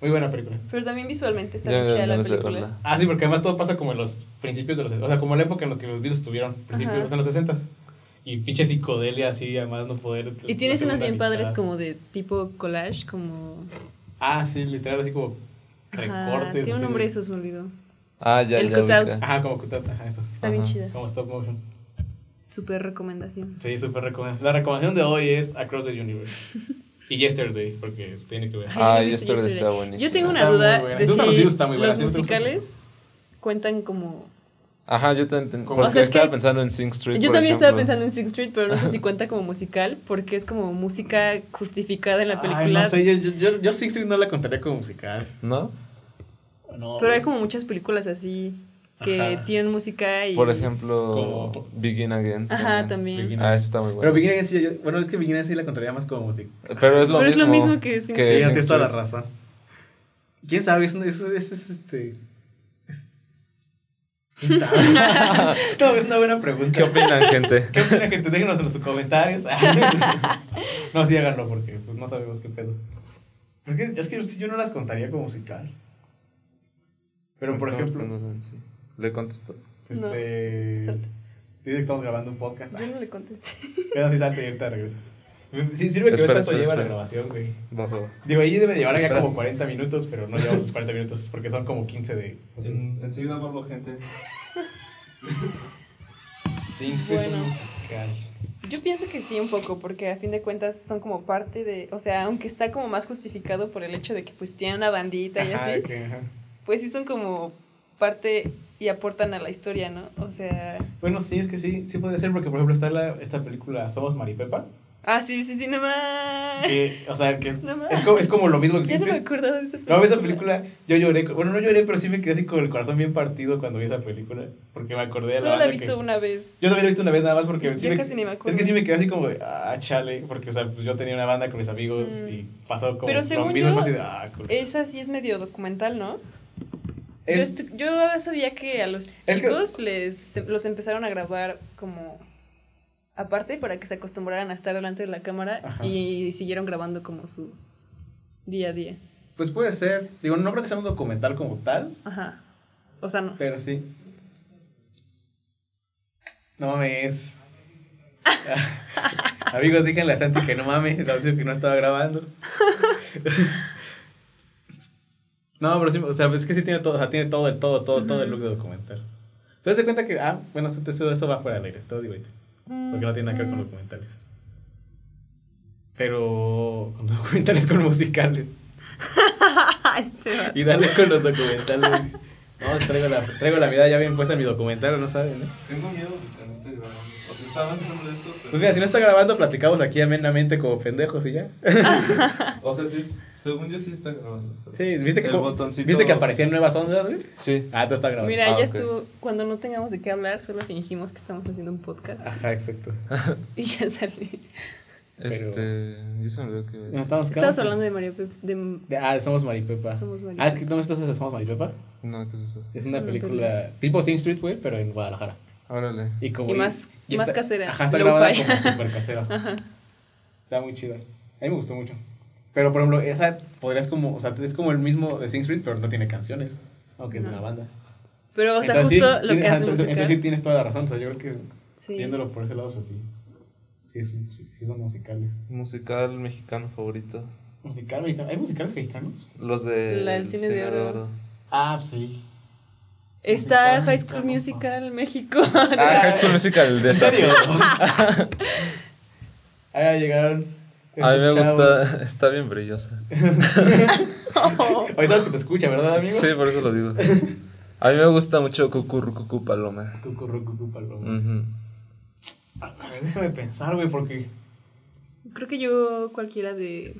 [SPEAKER 4] Muy buena película.
[SPEAKER 2] Pero también visualmente está muy chida
[SPEAKER 5] dan
[SPEAKER 2] la
[SPEAKER 5] ganas de
[SPEAKER 2] película.
[SPEAKER 4] Ah, sí, porque además todo pasa como en los principios de los... O sea, como la época en la que los Beatles estuvieron, principios,
[SPEAKER 2] Ajá.
[SPEAKER 4] o sea, en los 60 Y pinche psicodelia así, además no poder...
[SPEAKER 2] Y tiene
[SPEAKER 4] la
[SPEAKER 2] escenas
[SPEAKER 4] segunda
[SPEAKER 2] bien padres
[SPEAKER 4] mitad.
[SPEAKER 2] como de tipo collage, como...
[SPEAKER 4] Ah, sí, literal, así como
[SPEAKER 2] Ajá,
[SPEAKER 4] recortes.
[SPEAKER 2] tiene un nombre
[SPEAKER 4] de-
[SPEAKER 2] eso, se me olvidó.
[SPEAKER 5] Ah, ya,
[SPEAKER 2] El
[SPEAKER 5] ya
[SPEAKER 2] cutout.
[SPEAKER 4] Ajá, como cutat, ajá, eso.
[SPEAKER 2] Está bien
[SPEAKER 5] Ajá.
[SPEAKER 2] chida.
[SPEAKER 4] Como stop motion.
[SPEAKER 2] Super recomendación.
[SPEAKER 4] Sí, súper recomendación. La recomendación de hoy es Across the Universe. <laughs> y Yesterday, porque tiene que ver.
[SPEAKER 5] Ah,
[SPEAKER 2] visto
[SPEAKER 5] Yesterday está buenísimo.
[SPEAKER 2] Yo tengo una
[SPEAKER 4] Está muy
[SPEAKER 2] duda
[SPEAKER 4] buena.
[SPEAKER 2] de si los musicales cuentan como...
[SPEAKER 5] Ajá, yo también. Porque
[SPEAKER 2] O sea, es
[SPEAKER 5] estaba
[SPEAKER 2] que-
[SPEAKER 5] pensando en Sing Street.
[SPEAKER 2] Yo
[SPEAKER 5] por
[SPEAKER 2] también estaba pensando en Sing Street, pero no sé si cuenta como musical, porque es como música justificada en la película.
[SPEAKER 4] Ay, no sé, yo, yo, yo, yo Six Street no la contaría como musical.
[SPEAKER 5] ¿No?
[SPEAKER 4] No.
[SPEAKER 2] Pero hay como muchas películas así que
[SPEAKER 4] Ajá.
[SPEAKER 2] tienen música y...
[SPEAKER 5] Por ejemplo,
[SPEAKER 4] Como-
[SPEAKER 5] Begin Again.
[SPEAKER 2] Ajá, también.
[SPEAKER 4] Begin
[SPEAKER 5] Ah, esa está muy
[SPEAKER 4] Pero
[SPEAKER 5] buena.
[SPEAKER 4] Beginning sí, yo, bueno, es que Beginning sí la contaría más como musical.
[SPEAKER 5] Pero es lo
[SPEAKER 2] Pero es
[SPEAKER 5] mismo.
[SPEAKER 2] lo mismo que
[SPEAKER 4] Sí,
[SPEAKER 2] Street.
[SPEAKER 5] Sing
[SPEAKER 4] tienes toda la razón. ¿Quién sabe? Es, es, es, es, este... es- ¿Quién sabe? <laughs> no, es una buena pregunta.
[SPEAKER 5] ¿Qué opinan, gente? <laughs>
[SPEAKER 4] ¿Qué opina gente? Déjenos en sus comentarios. <laughs> no, sí, háganlo porque pues, no sabemos qué pedo. Porque es que yo no las contaría como musical. Pero, por ejemplo,
[SPEAKER 5] pensando sí. Le contesto.
[SPEAKER 4] este...
[SPEAKER 2] Salte.
[SPEAKER 4] Dice que estamos grabando un podcast.
[SPEAKER 2] Yo no le contesté. <laughs>
[SPEAKER 4] Queda así, salte y ahorita regresas. Sí, sirve que
[SPEAKER 5] Espera,
[SPEAKER 4] ves cuánto
[SPEAKER 5] espera,
[SPEAKER 4] lleva la grabación, güey.
[SPEAKER 5] Va.
[SPEAKER 4] Digo, ahí debe llevar ya
[SPEAKER 5] Espera.
[SPEAKER 4] como 40 minutos, pero no llevamos los 40 minutos porque son como 15 de...
[SPEAKER 5] enseguida vuelvo, gente. <laughs>
[SPEAKER 4] Sí,
[SPEAKER 2] Bueno.
[SPEAKER 4] musical.
[SPEAKER 2] Yo pienso que sí, un poco, porque a fin de cuentas son como parte de. O sea, aunque está como más justificado por el hecho de que pues tienen una bandita y
[SPEAKER 4] Ajá,
[SPEAKER 2] así,
[SPEAKER 4] que, ajá.
[SPEAKER 2] pues sí son como parte y aportan a la historia, ¿no? O sea.
[SPEAKER 4] Bueno, sí, es que sí, sí puede ser porque, por ejemplo, está la, esta película Somos Maripepa.
[SPEAKER 2] Ah, sí, sí, sí, no más.
[SPEAKER 4] Que, o sea, que
[SPEAKER 2] No
[SPEAKER 4] es, como, es como lo mismo que
[SPEAKER 2] Ya no me acordaba de esa película.
[SPEAKER 4] No, esa película, yo lloré, bueno, no lloré, pero sí me quedé así con el corazón bien partido cuando vi esa película, porque me acordé de la
[SPEAKER 2] Solo la he visto
[SPEAKER 4] que-
[SPEAKER 2] una vez.
[SPEAKER 4] Yo también la he visto una vez nada más porque sí
[SPEAKER 2] Yo
[SPEAKER 4] me-
[SPEAKER 2] casi ni me acuerdo.
[SPEAKER 4] Es que sí me quedé así como de, ah, chale, porque, o sea, pues yo tenía una banda con mis amigos
[SPEAKER 2] Mm.
[SPEAKER 4] y pasó como
[SPEAKER 2] Pero según yo,
[SPEAKER 4] así de, ah, cool.
[SPEAKER 2] Esa sí es medio documental, ¿no? Yo,
[SPEAKER 4] Es-
[SPEAKER 2] estu- yo sabía que a los
[SPEAKER 4] que-
[SPEAKER 2] chicos les los empezaron a grabar como aparte para que se acostumbraran a estar delante de la cámara
[SPEAKER 4] Ajá.
[SPEAKER 2] y siguieron grabando como su día a día.
[SPEAKER 4] Pues puede ser, digo, no creo que sea un documental como tal,
[SPEAKER 2] Ajá. O sea, no.
[SPEAKER 4] pero sí. No mames. <laughs> <laughs> Amigos, díganle a Santi que no mames, que no estaba grabando. <laughs> no, pero sí, o sea, es que sí tiene todo, o sea, tiene todo el, todo, todo, todo el look de documental. Pero se cuenta que, ah, bueno, eso, eso va fuera del aire, todo digo, porque no tiene nada que ver con documentales. Pero con documentales con musicales. <laughs>
[SPEAKER 2] Este.
[SPEAKER 4] Y dale con los documentales. No, traigo la, traigo la mirada ya bien puesta en mi documental, no saben, ¿no?
[SPEAKER 5] Tengo miedo que no esté grabando. O sea, estaba pensando eso, pero.
[SPEAKER 4] Pues mira, si no está grabando, platicamos aquí amenamente como pendejos y ya. <laughs>
[SPEAKER 5] O sea, sí, es- según yo sí está grabando.
[SPEAKER 4] Sí, ¿viste que,
[SPEAKER 5] El
[SPEAKER 4] como-
[SPEAKER 5] botoncito-
[SPEAKER 4] ¿viste que aparecían nuevas ondas, güey?
[SPEAKER 5] Sí.
[SPEAKER 4] Ah, todo está grabando.
[SPEAKER 2] Mira,
[SPEAKER 5] Ah,
[SPEAKER 2] ya
[SPEAKER 5] ok.
[SPEAKER 2] estuvo. Cuando no tengamos de qué hablar, solo fingimos que estamos haciendo un podcast.
[SPEAKER 4] Ajá, exacto. <laughs>
[SPEAKER 2] Y ya sale.
[SPEAKER 5] Este. Yo se me olvidó que.
[SPEAKER 4] No, estamos
[SPEAKER 2] Estabas hablando de Mario Pep- de
[SPEAKER 4] de- Ah, somos Maripepa.
[SPEAKER 2] Somos Maripepa.
[SPEAKER 4] Ah, es que ¿dónde estás? Somos Maripepa.
[SPEAKER 5] No, ¿qué es eso?
[SPEAKER 4] Es
[SPEAKER 2] Es
[SPEAKER 4] una
[SPEAKER 2] una
[SPEAKER 4] película tipo Sing Street, güey, pero en Guadalajara.
[SPEAKER 5] Órale.
[SPEAKER 4] Y, como,
[SPEAKER 2] Y más- más casera,
[SPEAKER 4] Ajá, está grabada como <laughs> súper casera. Está muy chida. A mí me gustó mucho. Pero, por ejemplo, esa podrías como, o sea, es como el mismo de Sing Street, pero no tiene canciones. Aunque es
[SPEAKER 2] No.
[SPEAKER 4] una banda.
[SPEAKER 2] Pero, o sea,
[SPEAKER 4] Entonces,
[SPEAKER 2] justo
[SPEAKER 4] sí,
[SPEAKER 2] lo
[SPEAKER 4] tiene-
[SPEAKER 2] que
[SPEAKER 4] ajá,
[SPEAKER 2] hace
[SPEAKER 4] entonces,
[SPEAKER 2] musical.
[SPEAKER 4] entonces sí tienes toda la razón. O sea, yo creo que
[SPEAKER 2] Sí.
[SPEAKER 4] viéndolo por ese lado, o sea, sí. Sí, es un- sí, sí son musicales.
[SPEAKER 5] Musical mexicano favorito.
[SPEAKER 4] ¿Musical mexicano? ¿Hay musicales mexicanos?
[SPEAKER 5] Los de.
[SPEAKER 2] La del cine de oro.
[SPEAKER 4] Ah, sí.
[SPEAKER 2] Está
[SPEAKER 4] Musical
[SPEAKER 2] High School. Musical México.
[SPEAKER 5] Ah, High School <laughs> Musical de
[SPEAKER 4] ¿En serio? <laughs> Ahí llegaron
[SPEAKER 5] A mí me gusta, está bien brillosa. <laughs>
[SPEAKER 4] Hoy sabes que te escucha, ¿verdad, amigo?
[SPEAKER 5] Sí, por eso lo digo. A mí me gusta mucho Cucurru Cucu Paloma.
[SPEAKER 4] Cucurru, cucu, paloma.
[SPEAKER 5] Ujú.
[SPEAKER 4] A ver, déjame pensar, güey, porque.
[SPEAKER 2] Creo que yo cualquiera de.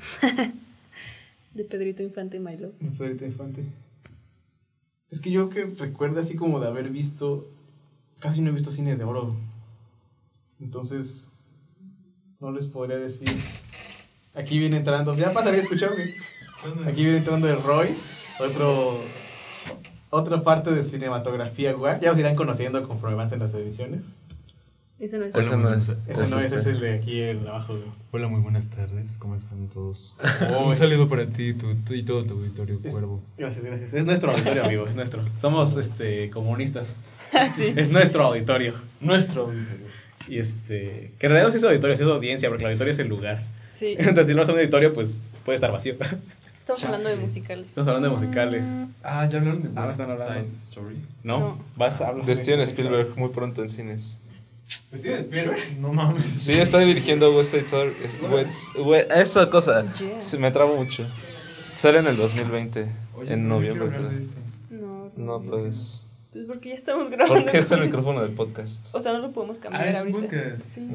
[SPEAKER 2] de Pedrito Infante My Love.
[SPEAKER 4] Pedrito Infante. Es que yo que recuerdo así como de haber visto. Casi no he visto cine de oro. Entonces. No les podría decir. Aquí viene entrando. Ya pasaría a escuchar. Aquí viene entrando el Roy. Otro. Otra parte de cinematografía, güey. Ya os irán conociendo conforme avancen las ediciones.
[SPEAKER 2] Ese no es.
[SPEAKER 5] Ese no es.
[SPEAKER 4] Ese no es, ese es el de aquí en abajo, güey.
[SPEAKER 1] Hola, muy buenas tardes. ¿Cómo están todos?
[SPEAKER 4] Oh, <laughs>
[SPEAKER 1] Un saludo para ti tu- tu- y todo tu auditorio,
[SPEAKER 4] Es-
[SPEAKER 1] cuervo.
[SPEAKER 4] Gracias, gracias. Es nuestro auditorio, amigo, es nuestro. Somos este comunistas.
[SPEAKER 2] Sí.
[SPEAKER 4] Es nuestro auditorio.
[SPEAKER 1] Nuestro auditorio.
[SPEAKER 4] Y este. Que en realidad no es auditorio, es audiencia, porque el auditorio es el lugar.
[SPEAKER 2] Sí. <laughs>
[SPEAKER 4] Entonces, si no es un auditorio, pues puede estar vacío.
[SPEAKER 2] Estamos hablando de musicales.
[SPEAKER 4] Estamos hablando de musicales.
[SPEAKER 1] Ah, ¿ya hablaron de
[SPEAKER 4] Ah,
[SPEAKER 1] West. Side Story?
[SPEAKER 4] ¿No?
[SPEAKER 2] No.
[SPEAKER 4] Vas a hablar.
[SPEAKER 5] De Steven Spielberg, muy pronto en cines.
[SPEAKER 4] ¿De Steven Spielberg?
[SPEAKER 1] No mames.
[SPEAKER 5] Sí, está dirigiendo West Side Story. West- esa cosa.
[SPEAKER 2] Yeah.
[SPEAKER 5] Se me trabo mucho. Sale en el 2020,
[SPEAKER 1] Oye,
[SPEAKER 5] en
[SPEAKER 1] no,
[SPEAKER 5] noviembre.
[SPEAKER 1] de este.
[SPEAKER 2] No.
[SPEAKER 5] No, pues.
[SPEAKER 2] Pues porque ya estamos grabando.
[SPEAKER 5] ¿Por qué está el micrófono del podcast?
[SPEAKER 2] O sea, no lo podemos cambiar
[SPEAKER 1] Ah, es
[SPEAKER 2] ahorita.
[SPEAKER 1] podcast.
[SPEAKER 2] Sí.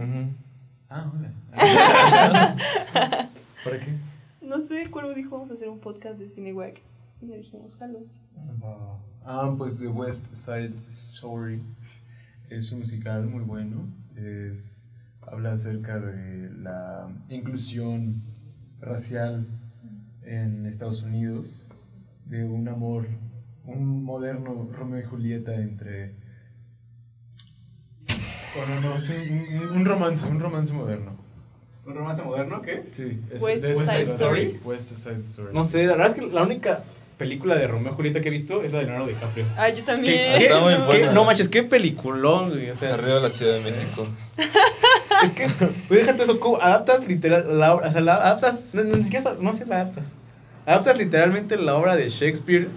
[SPEAKER 1] Ah, hola. <laughs> ¿Para qué?
[SPEAKER 2] No sé, Cuervo dijo vamos a hacer un podcast de cine wack. Y le dijimos, jalo.
[SPEAKER 1] Ah, pues The West Side Story es un musical muy bueno. Es, habla acerca de la inclusión racial en Estados Unidos, de un amor, un moderno Romeo y Julieta entre... Bueno, no, sí, un, romance, un romance moderno.
[SPEAKER 4] ¿Un romance moderno? ¿Qué?
[SPEAKER 1] Sí, es
[SPEAKER 2] West
[SPEAKER 1] de
[SPEAKER 2] Side Story.
[SPEAKER 1] West Side Story.
[SPEAKER 4] No sé, la verdad es que la única película de Romeo y Julieta que he visto es la de Leonardo DiCaprio.
[SPEAKER 2] Ah, yo también.
[SPEAKER 4] ¿Qué-
[SPEAKER 5] Está muy
[SPEAKER 2] no.
[SPEAKER 5] buena.
[SPEAKER 4] qué- No manches, qué peliculón, güey. O sea,
[SPEAKER 5] Arriba de la Ciudad de México. <laughs>
[SPEAKER 4] Es que, pues déjate eso, ¿cómo adaptas literal la obra, o sea, la adaptas, no, no, ni siquiera, no sé si la adaptas. Adaptas literalmente la obra de Shakespeare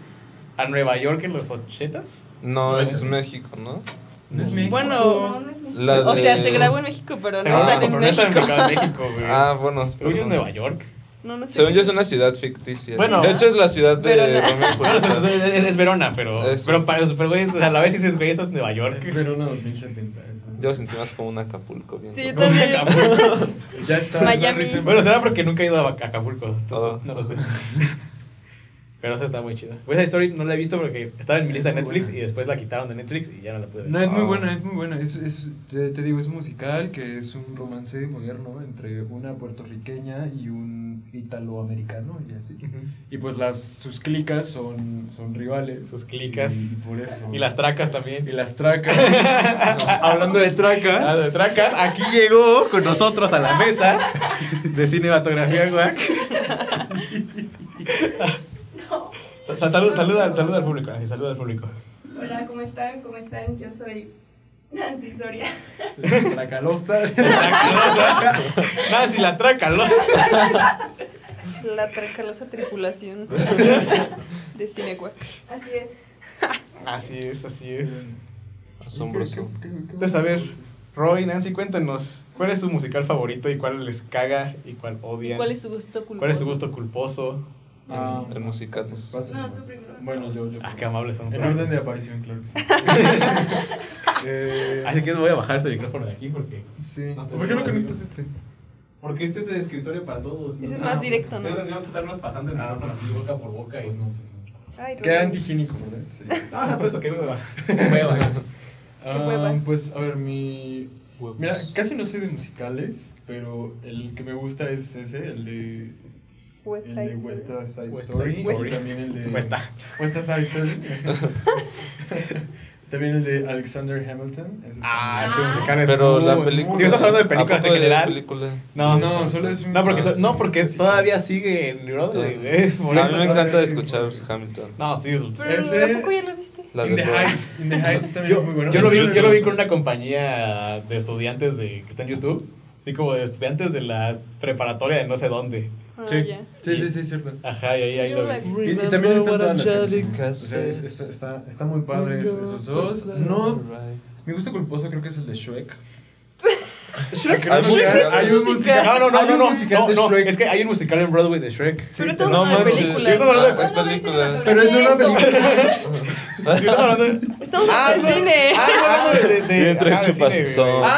[SPEAKER 4] a Nueva York en los ochentas.
[SPEAKER 5] No, es México, ¿no?
[SPEAKER 1] No es México.
[SPEAKER 2] Bueno,
[SPEAKER 5] Las
[SPEAKER 2] o sea,
[SPEAKER 5] de-
[SPEAKER 2] se grabó en México, pero
[SPEAKER 4] Se
[SPEAKER 2] no están en
[SPEAKER 4] no está en
[SPEAKER 2] México.
[SPEAKER 4] mercado de México, güey.
[SPEAKER 5] Ah, bueno,
[SPEAKER 4] es. Nueva York.
[SPEAKER 2] No, no sé.
[SPEAKER 5] Según yo es una ciudad ficticia.
[SPEAKER 4] Bueno.
[SPEAKER 5] de hecho es la ciudad de. Romeo <laughs> Julieta.
[SPEAKER 4] es, Verona, pero, pero, para, pero güey, o sea, a la vez dices, güey, eso es Nueva York.
[SPEAKER 1] Es Verona 2070. eso.
[SPEAKER 5] Yo lo sentí más como un Acapulco. Bien
[SPEAKER 2] Sí, yo también. <laughs>
[SPEAKER 1] Ya está.
[SPEAKER 2] Miami.
[SPEAKER 4] Bueno, será porque nunca he ido a Acapulco.
[SPEAKER 5] Oh.
[SPEAKER 4] No lo sé. Pero eso está muy chido. Pues esa story no la he visto porque estaba en mi lista de Netflix
[SPEAKER 1] buena.
[SPEAKER 4] y después la quitaron de Netflix y ya no la pude ver.
[SPEAKER 1] No, es muy
[SPEAKER 5] Ah.
[SPEAKER 1] buena, es muy buena. Es, es, te, te digo, es un musical que es un romance moderno entre una puertorriqueña y un italoamericano y así. Y pues las sus clicas son, son rivales.
[SPEAKER 4] Sus clicas.
[SPEAKER 1] Y, y por eso.
[SPEAKER 4] Y las tracas también.
[SPEAKER 1] Y las tracas. <laughs> Hablando de tracas.
[SPEAKER 4] Ah, de tracas, aquí llegó con nosotros a la mesa de cinematografía guac. <laughs> Sa- sa- Salud, saluda, saluda al público, Nancy, saluda al público.
[SPEAKER 6] Hola, ¿cómo están? ¿Cómo están? Yo soy Nancy Soria.
[SPEAKER 1] Tracalosta.
[SPEAKER 4] Nancy, la tracalosa.
[SPEAKER 2] La tracalosa tripulación de cine wack.
[SPEAKER 6] Así es.
[SPEAKER 4] Así es, así es.
[SPEAKER 5] Asombroso.
[SPEAKER 4] Entonces, a ver, Roy, Nancy, cuéntenos, ¿cuál es su musical favorito y cuál les caga y cuál odian?
[SPEAKER 2] ¿Cuál es su gusto culposo?
[SPEAKER 4] ¿Cuál es su gusto culposo?
[SPEAKER 1] Ah,
[SPEAKER 5] En musicales.
[SPEAKER 1] Pasa.
[SPEAKER 6] No, tú primero.
[SPEAKER 1] Bueno, yo. yo
[SPEAKER 4] Ah, qué amables son.
[SPEAKER 1] En orden de aparición, claro que sí. <laughs> Eh,
[SPEAKER 4] Así que voy a bajar este micrófono de aquí porque...
[SPEAKER 1] Sí.
[SPEAKER 4] No
[SPEAKER 1] ¿Por qué no conectas este?
[SPEAKER 4] Porque este es de escritorio para todos.
[SPEAKER 2] Ese es más directo, ¿no?
[SPEAKER 4] Pero tendríamos que estarnos pasando el micrófono así boca por boca y
[SPEAKER 1] Pues
[SPEAKER 4] no.
[SPEAKER 1] no, pues no.
[SPEAKER 2] Ay,
[SPEAKER 1] Queda
[SPEAKER 2] Rubén.
[SPEAKER 1] antihigiénico, ¿verdad? Sí.
[SPEAKER 4] Ah, pues eso, qué hueva. Qué hueva.
[SPEAKER 1] Ah,
[SPEAKER 2] hueva.
[SPEAKER 1] Pues, a ver, mi.
[SPEAKER 5] Huevos.
[SPEAKER 1] Mira, casi no soy de musicales, pero el que me gusta es ese, el de.
[SPEAKER 2] West
[SPEAKER 1] El
[SPEAKER 2] Side
[SPEAKER 1] de
[SPEAKER 2] Story.
[SPEAKER 1] West Side
[SPEAKER 4] West
[SPEAKER 1] Story.
[SPEAKER 4] Side
[SPEAKER 1] y
[SPEAKER 4] Story.
[SPEAKER 1] también el de.
[SPEAKER 4] Cuesta.
[SPEAKER 1] West Side Story. <laughs> también el de Alexander Hamilton. ese
[SPEAKER 4] Ah,
[SPEAKER 1] muy-
[SPEAKER 4] ese musical es
[SPEAKER 5] Pero la película.
[SPEAKER 4] Digo, estás hablando de
[SPEAKER 5] ¿A
[SPEAKER 4] películas en
[SPEAKER 5] de
[SPEAKER 4] general.
[SPEAKER 5] película?
[SPEAKER 4] No,
[SPEAKER 1] No, solo es un-
[SPEAKER 4] No, porque,
[SPEAKER 1] Ah,
[SPEAKER 4] no,
[SPEAKER 1] sí,
[SPEAKER 4] porque
[SPEAKER 1] sí.
[SPEAKER 4] todavía sigue en Broadway.
[SPEAKER 5] Sí,
[SPEAKER 4] Por
[SPEAKER 5] a mí me encanta escuchar Hamilton.
[SPEAKER 4] No, sí.
[SPEAKER 2] Pero
[SPEAKER 1] Ese-
[SPEAKER 2] ¿a poco ya lo viste?
[SPEAKER 5] La
[SPEAKER 1] In
[SPEAKER 5] de
[SPEAKER 1] the. Heights. In the Heights también
[SPEAKER 4] Yo,
[SPEAKER 1] es muy bueno.
[SPEAKER 4] yo lo vi, yo lo vi con una compañía de estudiantes de, que está en YouTube. Así como de estudiantes de la preparatoria de no sé dónde.
[SPEAKER 2] Ah,
[SPEAKER 1] Sí, sí, sí, sí, es cierto.
[SPEAKER 4] Ajá, y ahí, ahí lo vi.
[SPEAKER 1] Y, y también están todas las canciones. O sea, es- está, está, está muy padre esos dos. No, mi gusto culposo creo que es el de Shrek.
[SPEAKER 4] Shrek.
[SPEAKER 5] Hay musical.
[SPEAKER 1] Hay un musical.
[SPEAKER 4] No, no, no,
[SPEAKER 1] Hay
[SPEAKER 4] no,
[SPEAKER 1] un
[SPEAKER 4] no,
[SPEAKER 1] musical
[SPEAKER 4] no,
[SPEAKER 1] de
[SPEAKER 4] no,
[SPEAKER 1] Shrek.
[SPEAKER 4] es que hay un musical en Broadway de Shrek.
[SPEAKER 2] Pero estamos
[SPEAKER 5] No
[SPEAKER 2] hablando de películas.
[SPEAKER 4] Estamos hablando de-
[SPEAKER 5] Ah, es películas.
[SPEAKER 1] Pero es una película.
[SPEAKER 2] Estamos
[SPEAKER 4] Ah,
[SPEAKER 2] hablando de cine.
[SPEAKER 4] Ah, hablando de... de, de
[SPEAKER 5] Entre
[SPEAKER 4] ajá, de
[SPEAKER 5] chupas
[SPEAKER 4] cine,
[SPEAKER 5] y son.
[SPEAKER 4] güey.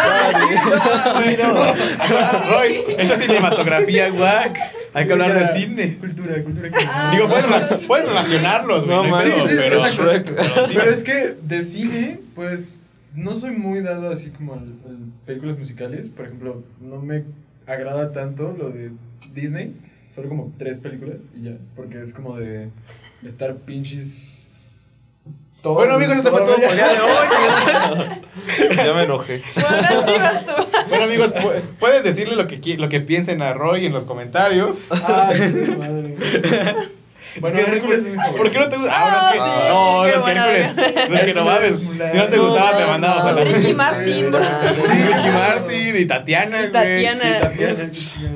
[SPEAKER 4] Ay, no. Roy, esto es cinematografía, guac. Hay que hablar de cine.
[SPEAKER 1] Cultura, cultura.
[SPEAKER 4] Digo, puedes, rela- <laughs> puedes relacionarlos, güey.
[SPEAKER 5] No
[SPEAKER 4] pedo,
[SPEAKER 1] sí,
[SPEAKER 4] pero...
[SPEAKER 1] exacto.
[SPEAKER 5] Shrek.
[SPEAKER 1] Pero es que de cine, pues no soy muy dado así como al, al películas musicales. Por ejemplo, no me agrada tanto lo de Disney. Solo como tres películas y ya. Porque es como de estar pinches. Todo-
[SPEAKER 4] Bueno, amigos, esto fue todo por el día de hoy. <laughs>
[SPEAKER 5] Ya me enojé.
[SPEAKER 2] Bueno, sí vas tú.
[SPEAKER 4] Bueno, amigos, pu- pueden decirle lo que, lo que piensen a Roy en los comentarios.
[SPEAKER 1] Ay, madre. Bueno,
[SPEAKER 4] Es que
[SPEAKER 1] Hércules.
[SPEAKER 4] ¿Por qué no te gusta?
[SPEAKER 2] Ah,
[SPEAKER 4] Ah, no, es que,
[SPEAKER 2] sí,
[SPEAKER 4] no, es que Hércules. No es que no <laughs> mames. Si no te
[SPEAKER 2] No,
[SPEAKER 4] gustaba, te
[SPEAKER 2] no,
[SPEAKER 4] mandamos a la
[SPEAKER 2] Ricky Martin, bro.
[SPEAKER 4] Sí, Ricky Martin y Tatiana,
[SPEAKER 2] Y. Tatiana.
[SPEAKER 4] Sí, Tatiana.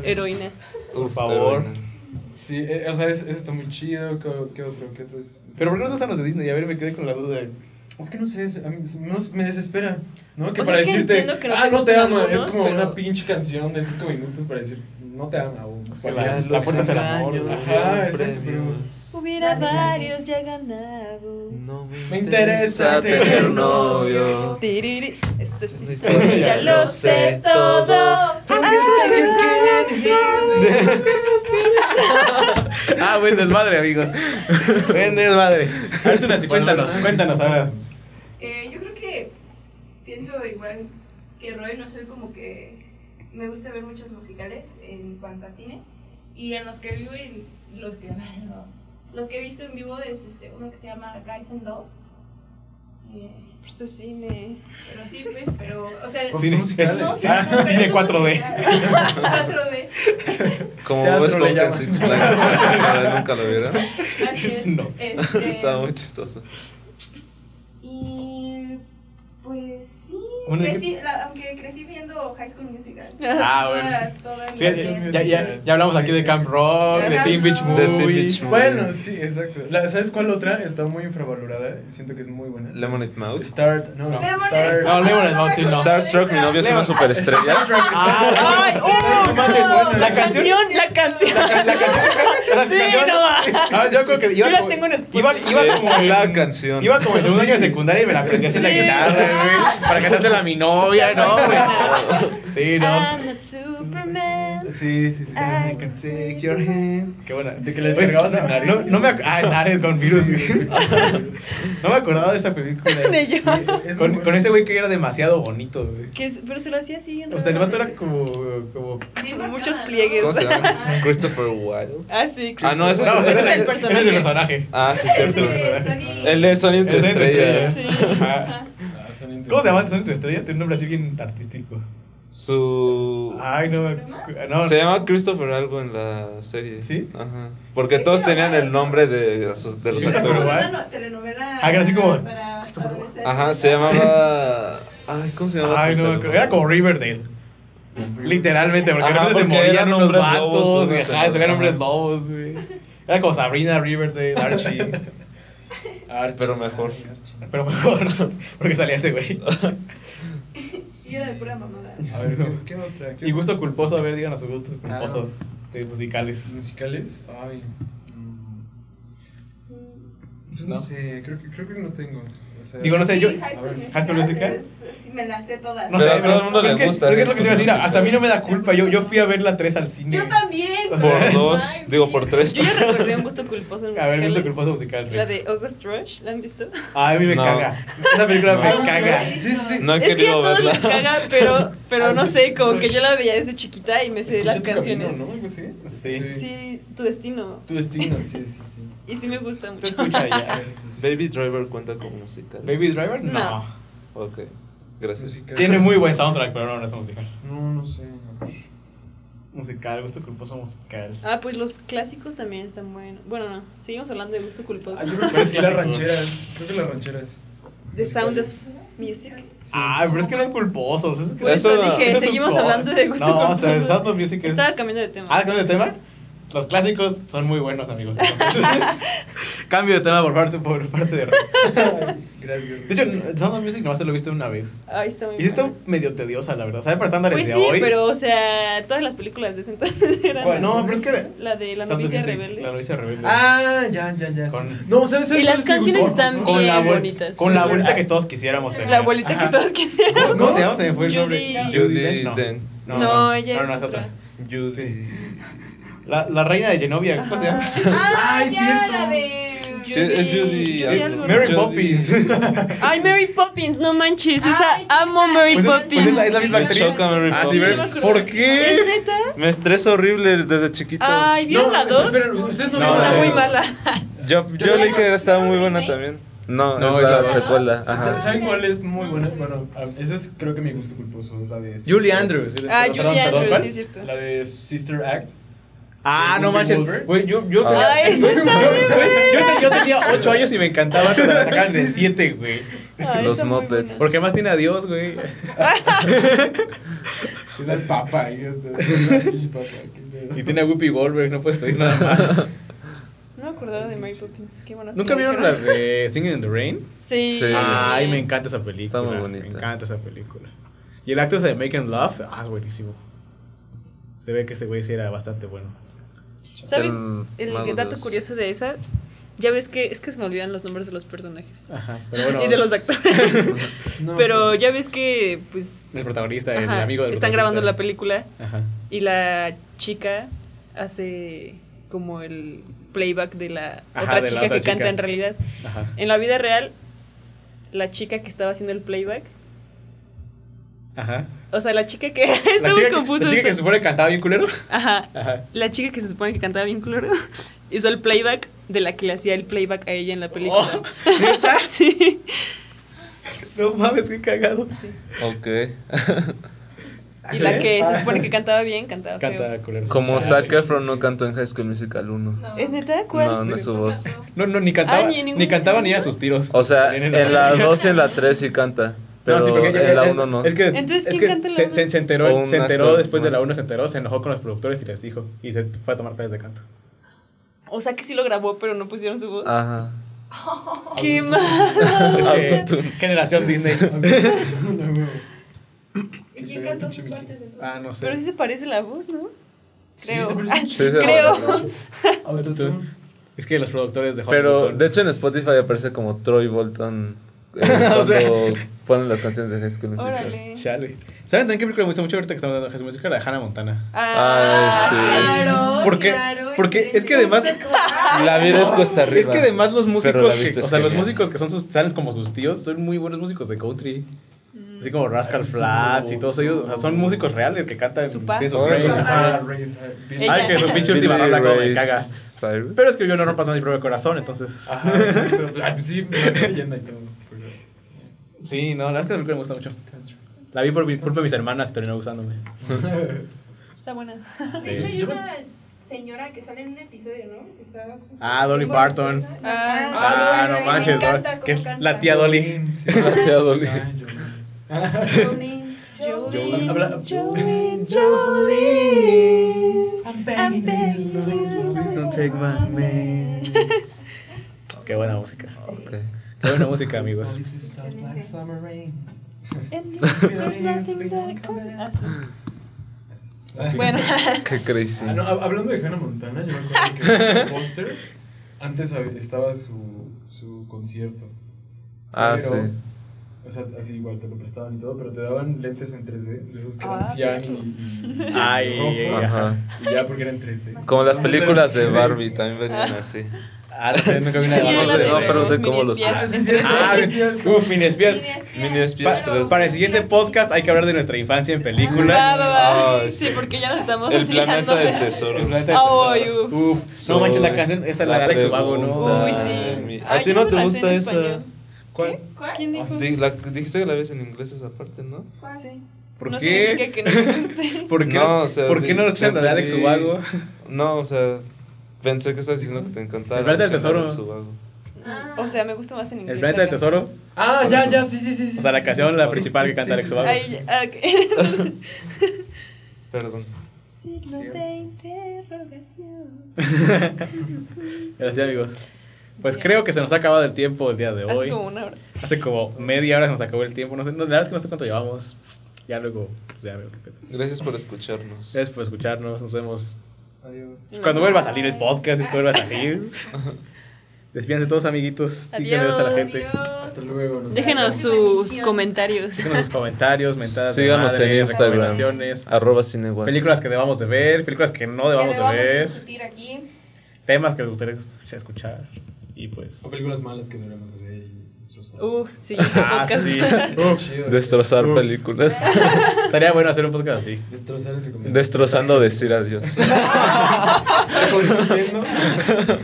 [SPEAKER 2] Heroína.
[SPEAKER 4] Por favor.
[SPEAKER 1] Sí, eh, o sea, ese ese está muy chido. ¿Qué, qué otro? ¿Qué otro es?
[SPEAKER 4] Pero ¿por qué no te gustan los de Disney? A ver, me quedé con la duda.
[SPEAKER 1] Es que no sé, es- a mí no- me desespera, ¿no? Que
[SPEAKER 2] O sea,
[SPEAKER 1] para
[SPEAKER 2] es que
[SPEAKER 1] decirte,
[SPEAKER 2] entiendo que no
[SPEAKER 1] ah, no te ama, es
[SPEAKER 2] algunos,
[SPEAKER 1] como
[SPEAKER 2] pero-
[SPEAKER 1] una pinche canción de 5 minutos para decir, no te ama, o cualquier-
[SPEAKER 4] la- la puerta hacia el amor.
[SPEAKER 1] Ajá, exacto, pero...
[SPEAKER 2] Hubiera varios ya ganado.
[SPEAKER 5] No
[SPEAKER 1] Me interesa tener
[SPEAKER 5] novio.
[SPEAKER 2] Tiriri. Eso sí, ya
[SPEAKER 4] ya
[SPEAKER 2] lo sé
[SPEAKER 5] sé
[SPEAKER 2] todo. <laughs> <laughs>
[SPEAKER 4] Ah, buen desmadre, amigos. Buen desmadre. A ver, tú, Nancy, cuéntanos,
[SPEAKER 1] Bueno,
[SPEAKER 4] cuéntanos ahora.
[SPEAKER 6] Eh, yo creo que pienso igual que Roy, no soy como que me gusta ver muchos musicales en cuanto a cine y en los que vivo y los que <laughs> los que he visto en vivo es este uno que se llama Guys and Dolls. Eh,
[SPEAKER 2] Esto es cine.
[SPEAKER 6] pero sí, pues, pero, o sea,
[SPEAKER 1] Pues
[SPEAKER 4] Cine,
[SPEAKER 6] no,
[SPEAKER 4] sí,
[SPEAKER 6] no, pero
[SPEAKER 4] cine
[SPEAKER 6] es un
[SPEAKER 4] 4D.
[SPEAKER 6] musical. 4D.
[SPEAKER 5] Como
[SPEAKER 1] le
[SPEAKER 5] Esponja en. Six Flags. ¿Nunca lo vieron?
[SPEAKER 6] Así es.
[SPEAKER 4] No.
[SPEAKER 6] Este,
[SPEAKER 5] Estaba muy chistoso.
[SPEAKER 6] Y pues sí,
[SPEAKER 4] Bueno, ¿de qué-
[SPEAKER 6] crecí, la- aunque crecí viendo High School Musical. <laughs>
[SPEAKER 4] Ah, bueno. Sí, ya, ya, ya, ya hablamos aquí de Camp Rock, de Teen Beach Movie.
[SPEAKER 1] Bueno, sí, exacto. La- ¿Sabes cuál otra? Está muy infravalorada, siento que es muy buena.
[SPEAKER 5] Lemonade Mouth.
[SPEAKER 1] Star, no,
[SPEAKER 4] No.
[SPEAKER 1] Star...
[SPEAKER 4] No, Lemonade Mouth, sí, no.
[SPEAKER 5] Starstruck, mi novio es una superestrella.
[SPEAKER 2] ¡Ay! ¡Oh! La canción, la canción.
[SPEAKER 4] La canción,
[SPEAKER 2] Sí, no va.
[SPEAKER 4] Ah, yo creo que
[SPEAKER 2] Yo la tengo en Spotify.
[SPEAKER 4] Iba, como
[SPEAKER 5] la canción.
[SPEAKER 4] Iba como en segundo año de secundaria y me la aprendí así en la guitarra, güey. Para a mi novia, ¿no? güey? <laughs> Sí, no.
[SPEAKER 2] I'm not Superman.
[SPEAKER 4] Sí, sí, sí.
[SPEAKER 2] I
[SPEAKER 4] can take your hand. Qué buena.
[SPEAKER 1] De que la descargabas en Ares.
[SPEAKER 4] No, no me Ah, en Ares con virus, güey. <laughs> No me acordaba de esa película.
[SPEAKER 2] Ni yo.
[SPEAKER 1] Es
[SPEAKER 4] Con, con ese güey que era demasiado bonito, güey.
[SPEAKER 2] Que es- pero se lo hacía así. en
[SPEAKER 4] O sea, el vato era como. como...
[SPEAKER 2] Muchos pliegues.
[SPEAKER 5] ¿Cómo se llama? <laughs> Christopher Wilde.
[SPEAKER 2] Ah, sí.
[SPEAKER 5] Ah, no, ese es
[SPEAKER 4] No,
[SPEAKER 5] el-
[SPEAKER 4] ese
[SPEAKER 2] es el
[SPEAKER 4] ese es
[SPEAKER 2] personaje.
[SPEAKER 4] el personaje.
[SPEAKER 5] Ah, sí, cierto.
[SPEAKER 6] es.
[SPEAKER 5] El de
[SPEAKER 4] de Entre
[SPEAKER 5] estrellas.
[SPEAKER 2] Sí.
[SPEAKER 4] Ajá. ¿Cómo se llama? ¿Son tu estrella? Tiene un nombre así bien artístico.
[SPEAKER 5] Su.
[SPEAKER 4] Ay, no no.
[SPEAKER 5] Se llama Christopher algo en la serie.
[SPEAKER 4] ¿Sí?
[SPEAKER 5] Ajá. Porque
[SPEAKER 6] Sí,
[SPEAKER 5] todos
[SPEAKER 6] sí,
[SPEAKER 5] tenían el nombre de, sus- de los
[SPEAKER 4] Sí,
[SPEAKER 5] actores.
[SPEAKER 6] Una no- telenovela.
[SPEAKER 4] Ah, que era así como-
[SPEAKER 6] Para.
[SPEAKER 5] Ajá, se llamaba. Ay, ¿cómo se llamaba?
[SPEAKER 4] Ay, no
[SPEAKER 5] telenovela?
[SPEAKER 4] Era como Riverdale. Literalmente, porque
[SPEAKER 5] Ajá,
[SPEAKER 4] se morían unos vatos.
[SPEAKER 5] lobos,
[SPEAKER 4] Ajá, salían
[SPEAKER 5] ajá.
[SPEAKER 4] hombres lobos, güey. Era como Sabrina, Riverdale, Archie. <laughs>
[SPEAKER 1] Archie.
[SPEAKER 5] Pero mejor.
[SPEAKER 4] Pero mejor, <laughs> porque salía ese güey. <laughs>
[SPEAKER 6] Sí, era de pura mamada.
[SPEAKER 1] A ver, ¿qué, qué otra? ¿Qué
[SPEAKER 4] Y gusto culposo, a ver, díganos sus gustos culposos de musicales.
[SPEAKER 1] musicales? Ay. mm, Pues no,
[SPEAKER 4] ¿No?
[SPEAKER 1] sé, creo que, creo que no tengo. O sea,
[SPEAKER 4] Digo, no sé,
[SPEAKER 6] Sí,
[SPEAKER 4] yo.
[SPEAKER 6] High School Musical.
[SPEAKER 4] ¿High School Musical?
[SPEAKER 6] es- es- me las sé todas.
[SPEAKER 4] No
[SPEAKER 5] Pero
[SPEAKER 4] sé,
[SPEAKER 5] a todo el mundo
[SPEAKER 4] pero
[SPEAKER 5] le
[SPEAKER 4] es que-
[SPEAKER 5] gusta
[SPEAKER 4] es que es lo que te iba a decir, hasta a mí no me da culpa. Yo, yo fui a ver la 3 al cine.
[SPEAKER 6] Yo también.
[SPEAKER 5] Por dos,
[SPEAKER 6] Ay, <laughs>
[SPEAKER 5] digo
[SPEAKER 6] sí.
[SPEAKER 5] por tres.
[SPEAKER 2] Yo ya recordé un gusto culposo en
[SPEAKER 4] A ver, gusto
[SPEAKER 2] musicales.
[SPEAKER 4] culposo musical.
[SPEAKER 2] La de August Rush, ¿la han visto?
[SPEAKER 4] Ay, a mí me
[SPEAKER 5] No.
[SPEAKER 4] caga. Esa película
[SPEAKER 5] No.
[SPEAKER 4] me caga.
[SPEAKER 6] no,
[SPEAKER 1] Sí, sí, sí.
[SPEAKER 5] No he
[SPEAKER 2] es que a
[SPEAKER 5] querido
[SPEAKER 2] todos
[SPEAKER 5] verla.
[SPEAKER 2] les caga, pero, pero no sé, <laughs> como que yo la veía desde chiquita y me sé las
[SPEAKER 1] tu camino,
[SPEAKER 2] canciones.
[SPEAKER 1] ¿no? Así.
[SPEAKER 4] Sí.
[SPEAKER 2] Sí, tu destino.
[SPEAKER 1] Tu destino, sí, sí, sí. <laughs>
[SPEAKER 2] Y sí me gusta mucho.
[SPEAKER 4] escucha ya. <laughs>
[SPEAKER 5] Baby Driver cuenta como musical.
[SPEAKER 4] Baby Driver, no.
[SPEAKER 2] No.
[SPEAKER 5] Ok, gracias.
[SPEAKER 1] Musical.
[SPEAKER 4] Tiene muy buen soundtrack, pero no, no es musical.
[SPEAKER 1] No, no sé.
[SPEAKER 4] Musical, gusto culposo musical.
[SPEAKER 2] Ah, pues los clásicos también están buenos. Bueno, no, seguimos hablando de gusto culposo.
[SPEAKER 1] Ah, yo creo que sí, las rancheras. Creo que las rancheras.
[SPEAKER 2] The Sound of Music.
[SPEAKER 4] Ah, pero es que no es culposo. Es que
[SPEAKER 2] Por eso dije,
[SPEAKER 4] eso
[SPEAKER 2] seguimos hablando de gusto
[SPEAKER 4] No, o sea,
[SPEAKER 2] culposo.
[SPEAKER 4] Sound of Music es.
[SPEAKER 2] Estaba cambiando de tema.
[SPEAKER 4] Ah, ¿cambio de tema? Los clásicos son muy buenos, amigos. <laughs> Cambio de tema por parte, por parte de. <laughs>
[SPEAKER 1] Gracias.
[SPEAKER 4] De hecho, Sound of Music nomás se lo he visto una vez.
[SPEAKER 2] Ay, está muy
[SPEAKER 4] Y está medio tediosa, la verdad. ¿Sabe para estándares
[SPEAKER 2] Pues
[SPEAKER 4] de
[SPEAKER 2] sí,
[SPEAKER 4] hoy?
[SPEAKER 2] pero o sea, todas las películas de ese entonces <laughs> eran.
[SPEAKER 4] Bueno, no, pero es que.
[SPEAKER 2] La de La
[SPEAKER 4] Sound
[SPEAKER 2] novicia
[SPEAKER 4] Music,
[SPEAKER 2] rebelde.
[SPEAKER 4] La novicia rebelde.
[SPEAKER 1] Ah, ya, ya, ya.
[SPEAKER 4] Con-.
[SPEAKER 1] No, ¿sabes? ¿sabes
[SPEAKER 2] Y las canciones
[SPEAKER 1] gustó?
[SPEAKER 2] están
[SPEAKER 4] con
[SPEAKER 2] bien
[SPEAKER 4] la
[SPEAKER 2] bonitas.
[SPEAKER 4] Con la
[SPEAKER 1] Sí.
[SPEAKER 4] bolita que todos quisiéramos tener.
[SPEAKER 2] La abuelita
[SPEAKER 4] Ajá.
[SPEAKER 2] que todos quisieran.
[SPEAKER 4] ¿Cómo, cómo se llama? Se me fue el nombre.
[SPEAKER 2] Judy-
[SPEAKER 5] Judy
[SPEAKER 4] no.
[SPEAKER 5] Dench.
[SPEAKER 2] No, ella
[SPEAKER 4] no,
[SPEAKER 2] es
[SPEAKER 4] no, es
[SPEAKER 2] otra.
[SPEAKER 5] Judy.
[SPEAKER 4] La, la reina de Genovia, ¿cómo se llama?
[SPEAKER 6] Ah, <laughs>
[SPEAKER 1] Ay,
[SPEAKER 6] ya,
[SPEAKER 1] cierto.
[SPEAKER 6] la de.
[SPEAKER 5] Sí, es Judy. Algo.
[SPEAKER 4] Mary Poppins. <laughs>
[SPEAKER 2] Ay, Mary Poppins, no manches. Esa,
[SPEAKER 6] Ay, sí,
[SPEAKER 2] amo. Mary
[SPEAKER 4] Pues es-
[SPEAKER 2] Poppins.
[SPEAKER 4] pues es la- es la misma actriz.
[SPEAKER 5] Choca Mary
[SPEAKER 4] Ah, sí, Mary-
[SPEAKER 5] Poppins.
[SPEAKER 4] ¿Por qué?
[SPEAKER 2] ¿Es neta?
[SPEAKER 5] Me estresa horrible desde chiquito.
[SPEAKER 2] Ay, ¿vieron la 2?
[SPEAKER 1] esperen, ustedes no,
[SPEAKER 4] No,
[SPEAKER 1] vieron
[SPEAKER 2] Está muy
[SPEAKER 1] dos?
[SPEAKER 2] mala.
[SPEAKER 5] Yo, yo leí que estaba muy buena también. No,
[SPEAKER 4] No,
[SPEAKER 5] es la
[SPEAKER 4] la dos.
[SPEAKER 5] secuela. Ajá.
[SPEAKER 1] ¿Saben cuál es muy buena? Bueno, ah, esa es creo que mi gusto culposo, es la de...
[SPEAKER 4] Julie Andrews.
[SPEAKER 2] Ah,
[SPEAKER 4] Perdón,
[SPEAKER 2] Julie
[SPEAKER 4] perdón,
[SPEAKER 2] Andrews, sí, es cierto.
[SPEAKER 1] La de Sister Act.
[SPEAKER 4] Ah,
[SPEAKER 1] ¿De
[SPEAKER 4] no manches. Güey, yo, yo,
[SPEAKER 5] Ah.
[SPEAKER 4] tenía,
[SPEAKER 2] Ay, está <laughs>
[SPEAKER 4] yo,
[SPEAKER 2] bien
[SPEAKER 4] güey, yo te- yo tenía 8 años y me encantaba cuando la sacaban de 7, güey.
[SPEAKER 2] Ay,
[SPEAKER 5] Los Muppets.
[SPEAKER 4] Porque más tiene a Dios, güey. <laughs>
[SPEAKER 1] Tiene el papa este.
[SPEAKER 4] Y tiene a Whoopi Goldberg, no puedes pedir nada más. <laughs>
[SPEAKER 2] No me acordaba de Mary Poppins. Qué bueno.
[SPEAKER 4] ¿Nunca
[SPEAKER 2] que
[SPEAKER 4] vieron la de Singing in the Rain?
[SPEAKER 2] Sí.
[SPEAKER 5] Sí.
[SPEAKER 4] Ay, me encanta esa película.
[SPEAKER 5] Está muy
[SPEAKER 4] Me
[SPEAKER 5] bonita.
[SPEAKER 4] encanta esa película. Y el actor de Making Love, ah, es buenísimo. Se ve que ese güey sí era bastante bueno.
[SPEAKER 2] ¿Sabes?
[SPEAKER 5] El
[SPEAKER 2] dato curioso de esa. Ya ves que es que se me olvidan los nombres de los personajes.
[SPEAKER 4] Ajá, pero bueno. <laughs>
[SPEAKER 2] y de los actores. <laughs>
[SPEAKER 1] No,
[SPEAKER 2] Pero
[SPEAKER 1] pues,
[SPEAKER 2] ya ves que, pues.
[SPEAKER 4] El protagonista, el amigo del
[SPEAKER 2] están grabando la película
[SPEAKER 4] Ajá.
[SPEAKER 2] y la chica hace como el playback de la
[SPEAKER 4] Ajá,
[SPEAKER 2] otra
[SPEAKER 4] de la
[SPEAKER 2] chica
[SPEAKER 4] otra
[SPEAKER 2] que canta en realidad.
[SPEAKER 4] Ajá.
[SPEAKER 2] En la vida real, la chica que estaba haciendo el playback,
[SPEAKER 4] Ajá.
[SPEAKER 2] o sea, la chica que <laughs>
[SPEAKER 4] La
[SPEAKER 2] está muy
[SPEAKER 4] chica,
[SPEAKER 2] confuso.
[SPEAKER 4] la chica que se supone que cantaba bien culero.
[SPEAKER 2] Ajá.
[SPEAKER 4] Ajá.
[SPEAKER 2] La chica que se supone que cantaba bien culero <laughs> hizo el playback de la que le hacía el playback a ella en la película.
[SPEAKER 4] Oh, <laughs> ¿neta?
[SPEAKER 2] sí.
[SPEAKER 4] No mames, qué cagado.
[SPEAKER 5] Ok.
[SPEAKER 2] Y la que se supone que cantaba bien, cantaba.
[SPEAKER 4] Canta culero.
[SPEAKER 5] Como
[SPEAKER 4] Ah,
[SPEAKER 5] Zac Efron no cantó en High School Musical 1.
[SPEAKER 6] No.
[SPEAKER 2] ¿Es neta? ¿Cuál?
[SPEAKER 5] No, no es su voz.
[SPEAKER 4] No, no, ni cantaba.
[SPEAKER 2] Ah, ni
[SPEAKER 4] ni, cantaba ni eran sus tiros.
[SPEAKER 5] O sea, en la 2 y en la 3 sí canta. Pero
[SPEAKER 4] No, sí, porque
[SPEAKER 5] en la
[SPEAKER 4] ya-
[SPEAKER 5] 1 no.
[SPEAKER 4] Es que,
[SPEAKER 2] Entonces,
[SPEAKER 4] es
[SPEAKER 2] ¿quién
[SPEAKER 4] que
[SPEAKER 2] canta en la
[SPEAKER 4] se, se- se enteró, se enteró después de la
[SPEAKER 5] más.
[SPEAKER 4] 1, se enteró, se enojó con los productores y les dijo. Y se fue a tomar clases de canto.
[SPEAKER 2] O sea que sí lo grabó, pero no pusieron su voz.
[SPEAKER 5] Ajá. <laughs>
[SPEAKER 2] ¡Qué mal!
[SPEAKER 4] Es que-
[SPEAKER 5] Autotune.
[SPEAKER 4] generación Disney. <laughs>
[SPEAKER 6] ¿Y quién cantó sus partes entonces?
[SPEAKER 4] ah, no sé.
[SPEAKER 2] Pero sí se parece la voz, ¿no? Creo.
[SPEAKER 1] se parece
[SPEAKER 5] Sí, sí,
[SPEAKER 2] Creo.
[SPEAKER 1] A ver, tú.
[SPEAKER 4] Es que los productores de Hollywood
[SPEAKER 5] Pero
[SPEAKER 4] son-
[SPEAKER 5] de hecho en Spotify aparece como Troy Bolton eh, <laughs> cuando
[SPEAKER 4] sea.
[SPEAKER 5] Ponen las canciones de High School Musical.
[SPEAKER 2] Órale.
[SPEAKER 4] Chale. ¿Saben también qué película me gusta mucho ahorita que estamos hablando de? La de Hannah Montana.
[SPEAKER 2] Ah,
[SPEAKER 5] Ay, sí.
[SPEAKER 6] Claro,
[SPEAKER 4] ¿Por qué?
[SPEAKER 6] claro,
[SPEAKER 4] Porque es que además-
[SPEAKER 5] La vida es cuesta arriba.
[SPEAKER 4] Es que además los músicos, que, o sea, los músicos que son sus, salen como sus tíos, son muy buenos músicos de country. Así como Rascal Flats y todos ellos, o sea, son músicos reales que cantan.
[SPEAKER 2] Su
[SPEAKER 4] Ay, que su pinche última rola como me caga. Pero es que yo no rompas más mi propio corazón, entonces.
[SPEAKER 1] Ajá, pues sí, leyenda y todo.
[SPEAKER 4] Sí, no, la verdad es que la película me gusta mucho. La vi por mi- culpa de mis hermanas y terminó gustándome. <laughs>
[SPEAKER 2] Está buena.
[SPEAKER 6] De hecho, hay
[SPEAKER 1] Yo
[SPEAKER 6] una señora que sale en un episodio, ¿no? Que está
[SPEAKER 4] Ah, Dolly Parton.
[SPEAKER 2] Ah,
[SPEAKER 4] Ah, no
[SPEAKER 6] Dolly,
[SPEAKER 4] manches,
[SPEAKER 6] me encanta
[SPEAKER 4] ¿no? que es
[SPEAKER 6] cómo canta.
[SPEAKER 4] la tía Dolly. <laughs>
[SPEAKER 5] La tía Dolly.
[SPEAKER 1] Ay, yo-
[SPEAKER 6] Jolene,
[SPEAKER 2] Jolene,
[SPEAKER 1] Habla-
[SPEAKER 2] Jolene, Jolene. I'm begging
[SPEAKER 4] Don't take my man. <laughs> Qué buena música.
[SPEAKER 5] Ok.
[SPEAKER 4] Qué buena música, amigos.
[SPEAKER 2] And there's nothing that can- Ah, sí. Bueno,
[SPEAKER 5] Qué crazy.
[SPEAKER 1] Ah, no, hab- hablando de Hannah Montana, yo me acuerdo que en el póster antes estaba su, su concierto.
[SPEAKER 5] Ah,
[SPEAKER 1] Pero,
[SPEAKER 5] sí.
[SPEAKER 1] O sea, así igual te lo prestaban y todo, pero te daban lentes en 3D, de esos que eran
[SPEAKER 2] Ah,
[SPEAKER 1] cian y, y
[SPEAKER 4] Ay,
[SPEAKER 1] rojo.
[SPEAKER 5] Ajá.
[SPEAKER 1] Y ya porque eran 3D.
[SPEAKER 5] Como las películas de Barbie también venían así.
[SPEAKER 4] Ah, no, nunca vi una de <laughs>
[SPEAKER 2] de-
[SPEAKER 5] No, pregunté
[SPEAKER 2] mini
[SPEAKER 5] cómo los-
[SPEAKER 2] espías. <laughs>
[SPEAKER 1] Ah.
[SPEAKER 4] Ah, uf, mini espías.
[SPEAKER 5] Mini espías
[SPEAKER 4] para el siguiente podcast hay que hablar de nuestra infancia en películas.
[SPEAKER 2] va, va.
[SPEAKER 5] Ah,
[SPEAKER 2] Sí,
[SPEAKER 5] sí.
[SPEAKER 2] porque ya nos estamos
[SPEAKER 5] El planeta del tesoro.
[SPEAKER 4] El planeta del
[SPEAKER 2] Ah,
[SPEAKER 4] tesoro.
[SPEAKER 2] uy,
[SPEAKER 4] Uf, no manches la canción, esta la de Alex Ubago, ¿no?
[SPEAKER 2] Uy, sí.
[SPEAKER 5] ¿A ti no te gusta esa?
[SPEAKER 4] ¿Cuál?
[SPEAKER 2] ¿Quién dijo?
[SPEAKER 5] Dijiste que la ves en inglés esa parte, ¿no?
[SPEAKER 6] ¿Cuál?
[SPEAKER 2] Sí.
[SPEAKER 4] ¿Por
[SPEAKER 2] no
[SPEAKER 4] qué?
[SPEAKER 2] que no. <laughs>
[SPEAKER 4] ¿Por qué
[SPEAKER 5] No, o sea,
[SPEAKER 4] ¿por qué no lo de Alex. Ubago?
[SPEAKER 5] No, o sea, pensé que estabas diciendo que te encantaba.
[SPEAKER 4] El planeta
[SPEAKER 5] la
[SPEAKER 4] del tesoro.
[SPEAKER 6] Ah.
[SPEAKER 2] O sea, me gusta más en inglés.
[SPEAKER 4] El planeta del tesoro.
[SPEAKER 1] Ah, ya, ya, sí, sí, sí. sí
[SPEAKER 4] O sea, la
[SPEAKER 1] sí,
[SPEAKER 4] canción,
[SPEAKER 1] sí,
[SPEAKER 4] la
[SPEAKER 1] sí,
[SPEAKER 4] principal
[SPEAKER 1] sí,
[SPEAKER 4] que canta
[SPEAKER 1] sí,
[SPEAKER 4] Alex
[SPEAKER 1] sí,
[SPEAKER 4] Ubago.
[SPEAKER 2] Ay, ok. <laughs>
[SPEAKER 5] Perdón.
[SPEAKER 2] Signo de interrogación. <laughs>
[SPEAKER 4] Gracias, amigos. Pues creo que se nos ha acabado el tiempo el día de
[SPEAKER 2] Hace
[SPEAKER 4] hoy.
[SPEAKER 2] como una hora.
[SPEAKER 4] Hace como media hora se nos acabó el tiempo. No sé, no, la verdad es que no sé cuánto llevamos. Ya luego, pues ya veo.
[SPEAKER 5] Gracias por escucharnos.
[SPEAKER 4] Gracias por escucharnos. Nos vemos
[SPEAKER 1] Adiós.
[SPEAKER 4] cuando vuelva a salir el podcast. Que vuelva a salir. <laughs> Despídense todos, amiguitos. Adiós a la gente.
[SPEAKER 1] Hasta luego. nos
[SPEAKER 2] Déjenos
[SPEAKER 1] vemos.
[SPEAKER 2] sus comentarios.
[SPEAKER 4] Déjenos sus comentarios, mentadas. de
[SPEAKER 5] Síganos
[SPEAKER 4] madre,
[SPEAKER 5] en Instagram. Arroba Cineguac.
[SPEAKER 4] Películas que debamos de ver, películas que no debamos de ver,
[SPEAKER 6] discutir aquí.
[SPEAKER 4] temas que les gustaría escuchar. Y pues.
[SPEAKER 1] O películas malas que deberíamos de ver y.
[SPEAKER 2] Uh, <laughs>
[SPEAKER 4] Ah, sí. <laughs>
[SPEAKER 1] Chido.
[SPEAKER 5] Destrozar películas. <laughs>
[SPEAKER 4] Estaría bueno hacer un podcast así.
[SPEAKER 1] Destrozar.
[SPEAKER 5] Destrozando decir adiós.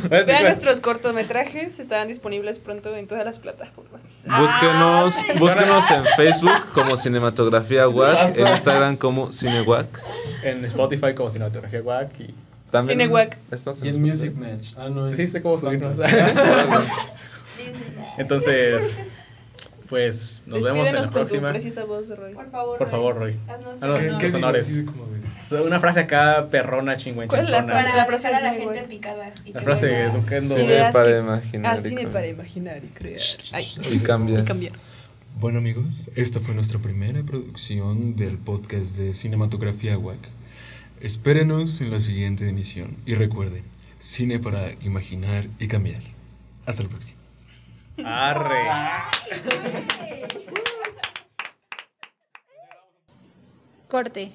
[SPEAKER 2] Vean nuestros cortometrajes, estarán disponibles pronto en todas las plataformas.
[SPEAKER 5] Búsquenos, búsquenos en Facebook como Cinematografía WAC, en Instagram como Cinewac.
[SPEAKER 4] En Spotify como Cinematografía Wack y.
[SPEAKER 5] También
[SPEAKER 2] Cinewac.
[SPEAKER 1] Y en. Music Match. Ah, no, es.
[SPEAKER 4] ¿Dijiste cómo subirnos? Entonces, pues nos vemos en la
[SPEAKER 2] Despídenos con tu
[SPEAKER 4] próxima.
[SPEAKER 2] precisa voz, Roy.
[SPEAKER 6] Por favor.
[SPEAKER 4] Por favor, Roy.
[SPEAKER 6] Haznos
[SPEAKER 4] Una frase acá perrona, chingüen,
[SPEAKER 2] ¿Cuál es la?
[SPEAKER 6] Para
[SPEAKER 2] La frase de
[SPEAKER 6] la gente picada. y
[SPEAKER 4] La frase de Duquendo.
[SPEAKER 5] Cine para
[SPEAKER 2] que-
[SPEAKER 5] imaginar.
[SPEAKER 2] Ah,
[SPEAKER 5] y
[SPEAKER 2] cine para imaginar y crear. Ay,
[SPEAKER 5] Y cambiar.
[SPEAKER 2] Y cambiar.
[SPEAKER 1] Bueno amigos, esta fue nuestra primera producción del podcast de Cinematografía WAC. Espérenos en la siguiente emisión y recuerden, cine para imaginar y cambiar. Hasta la próxima.
[SPEAKER 4] Arre.
[SPEAKER 3] Corte.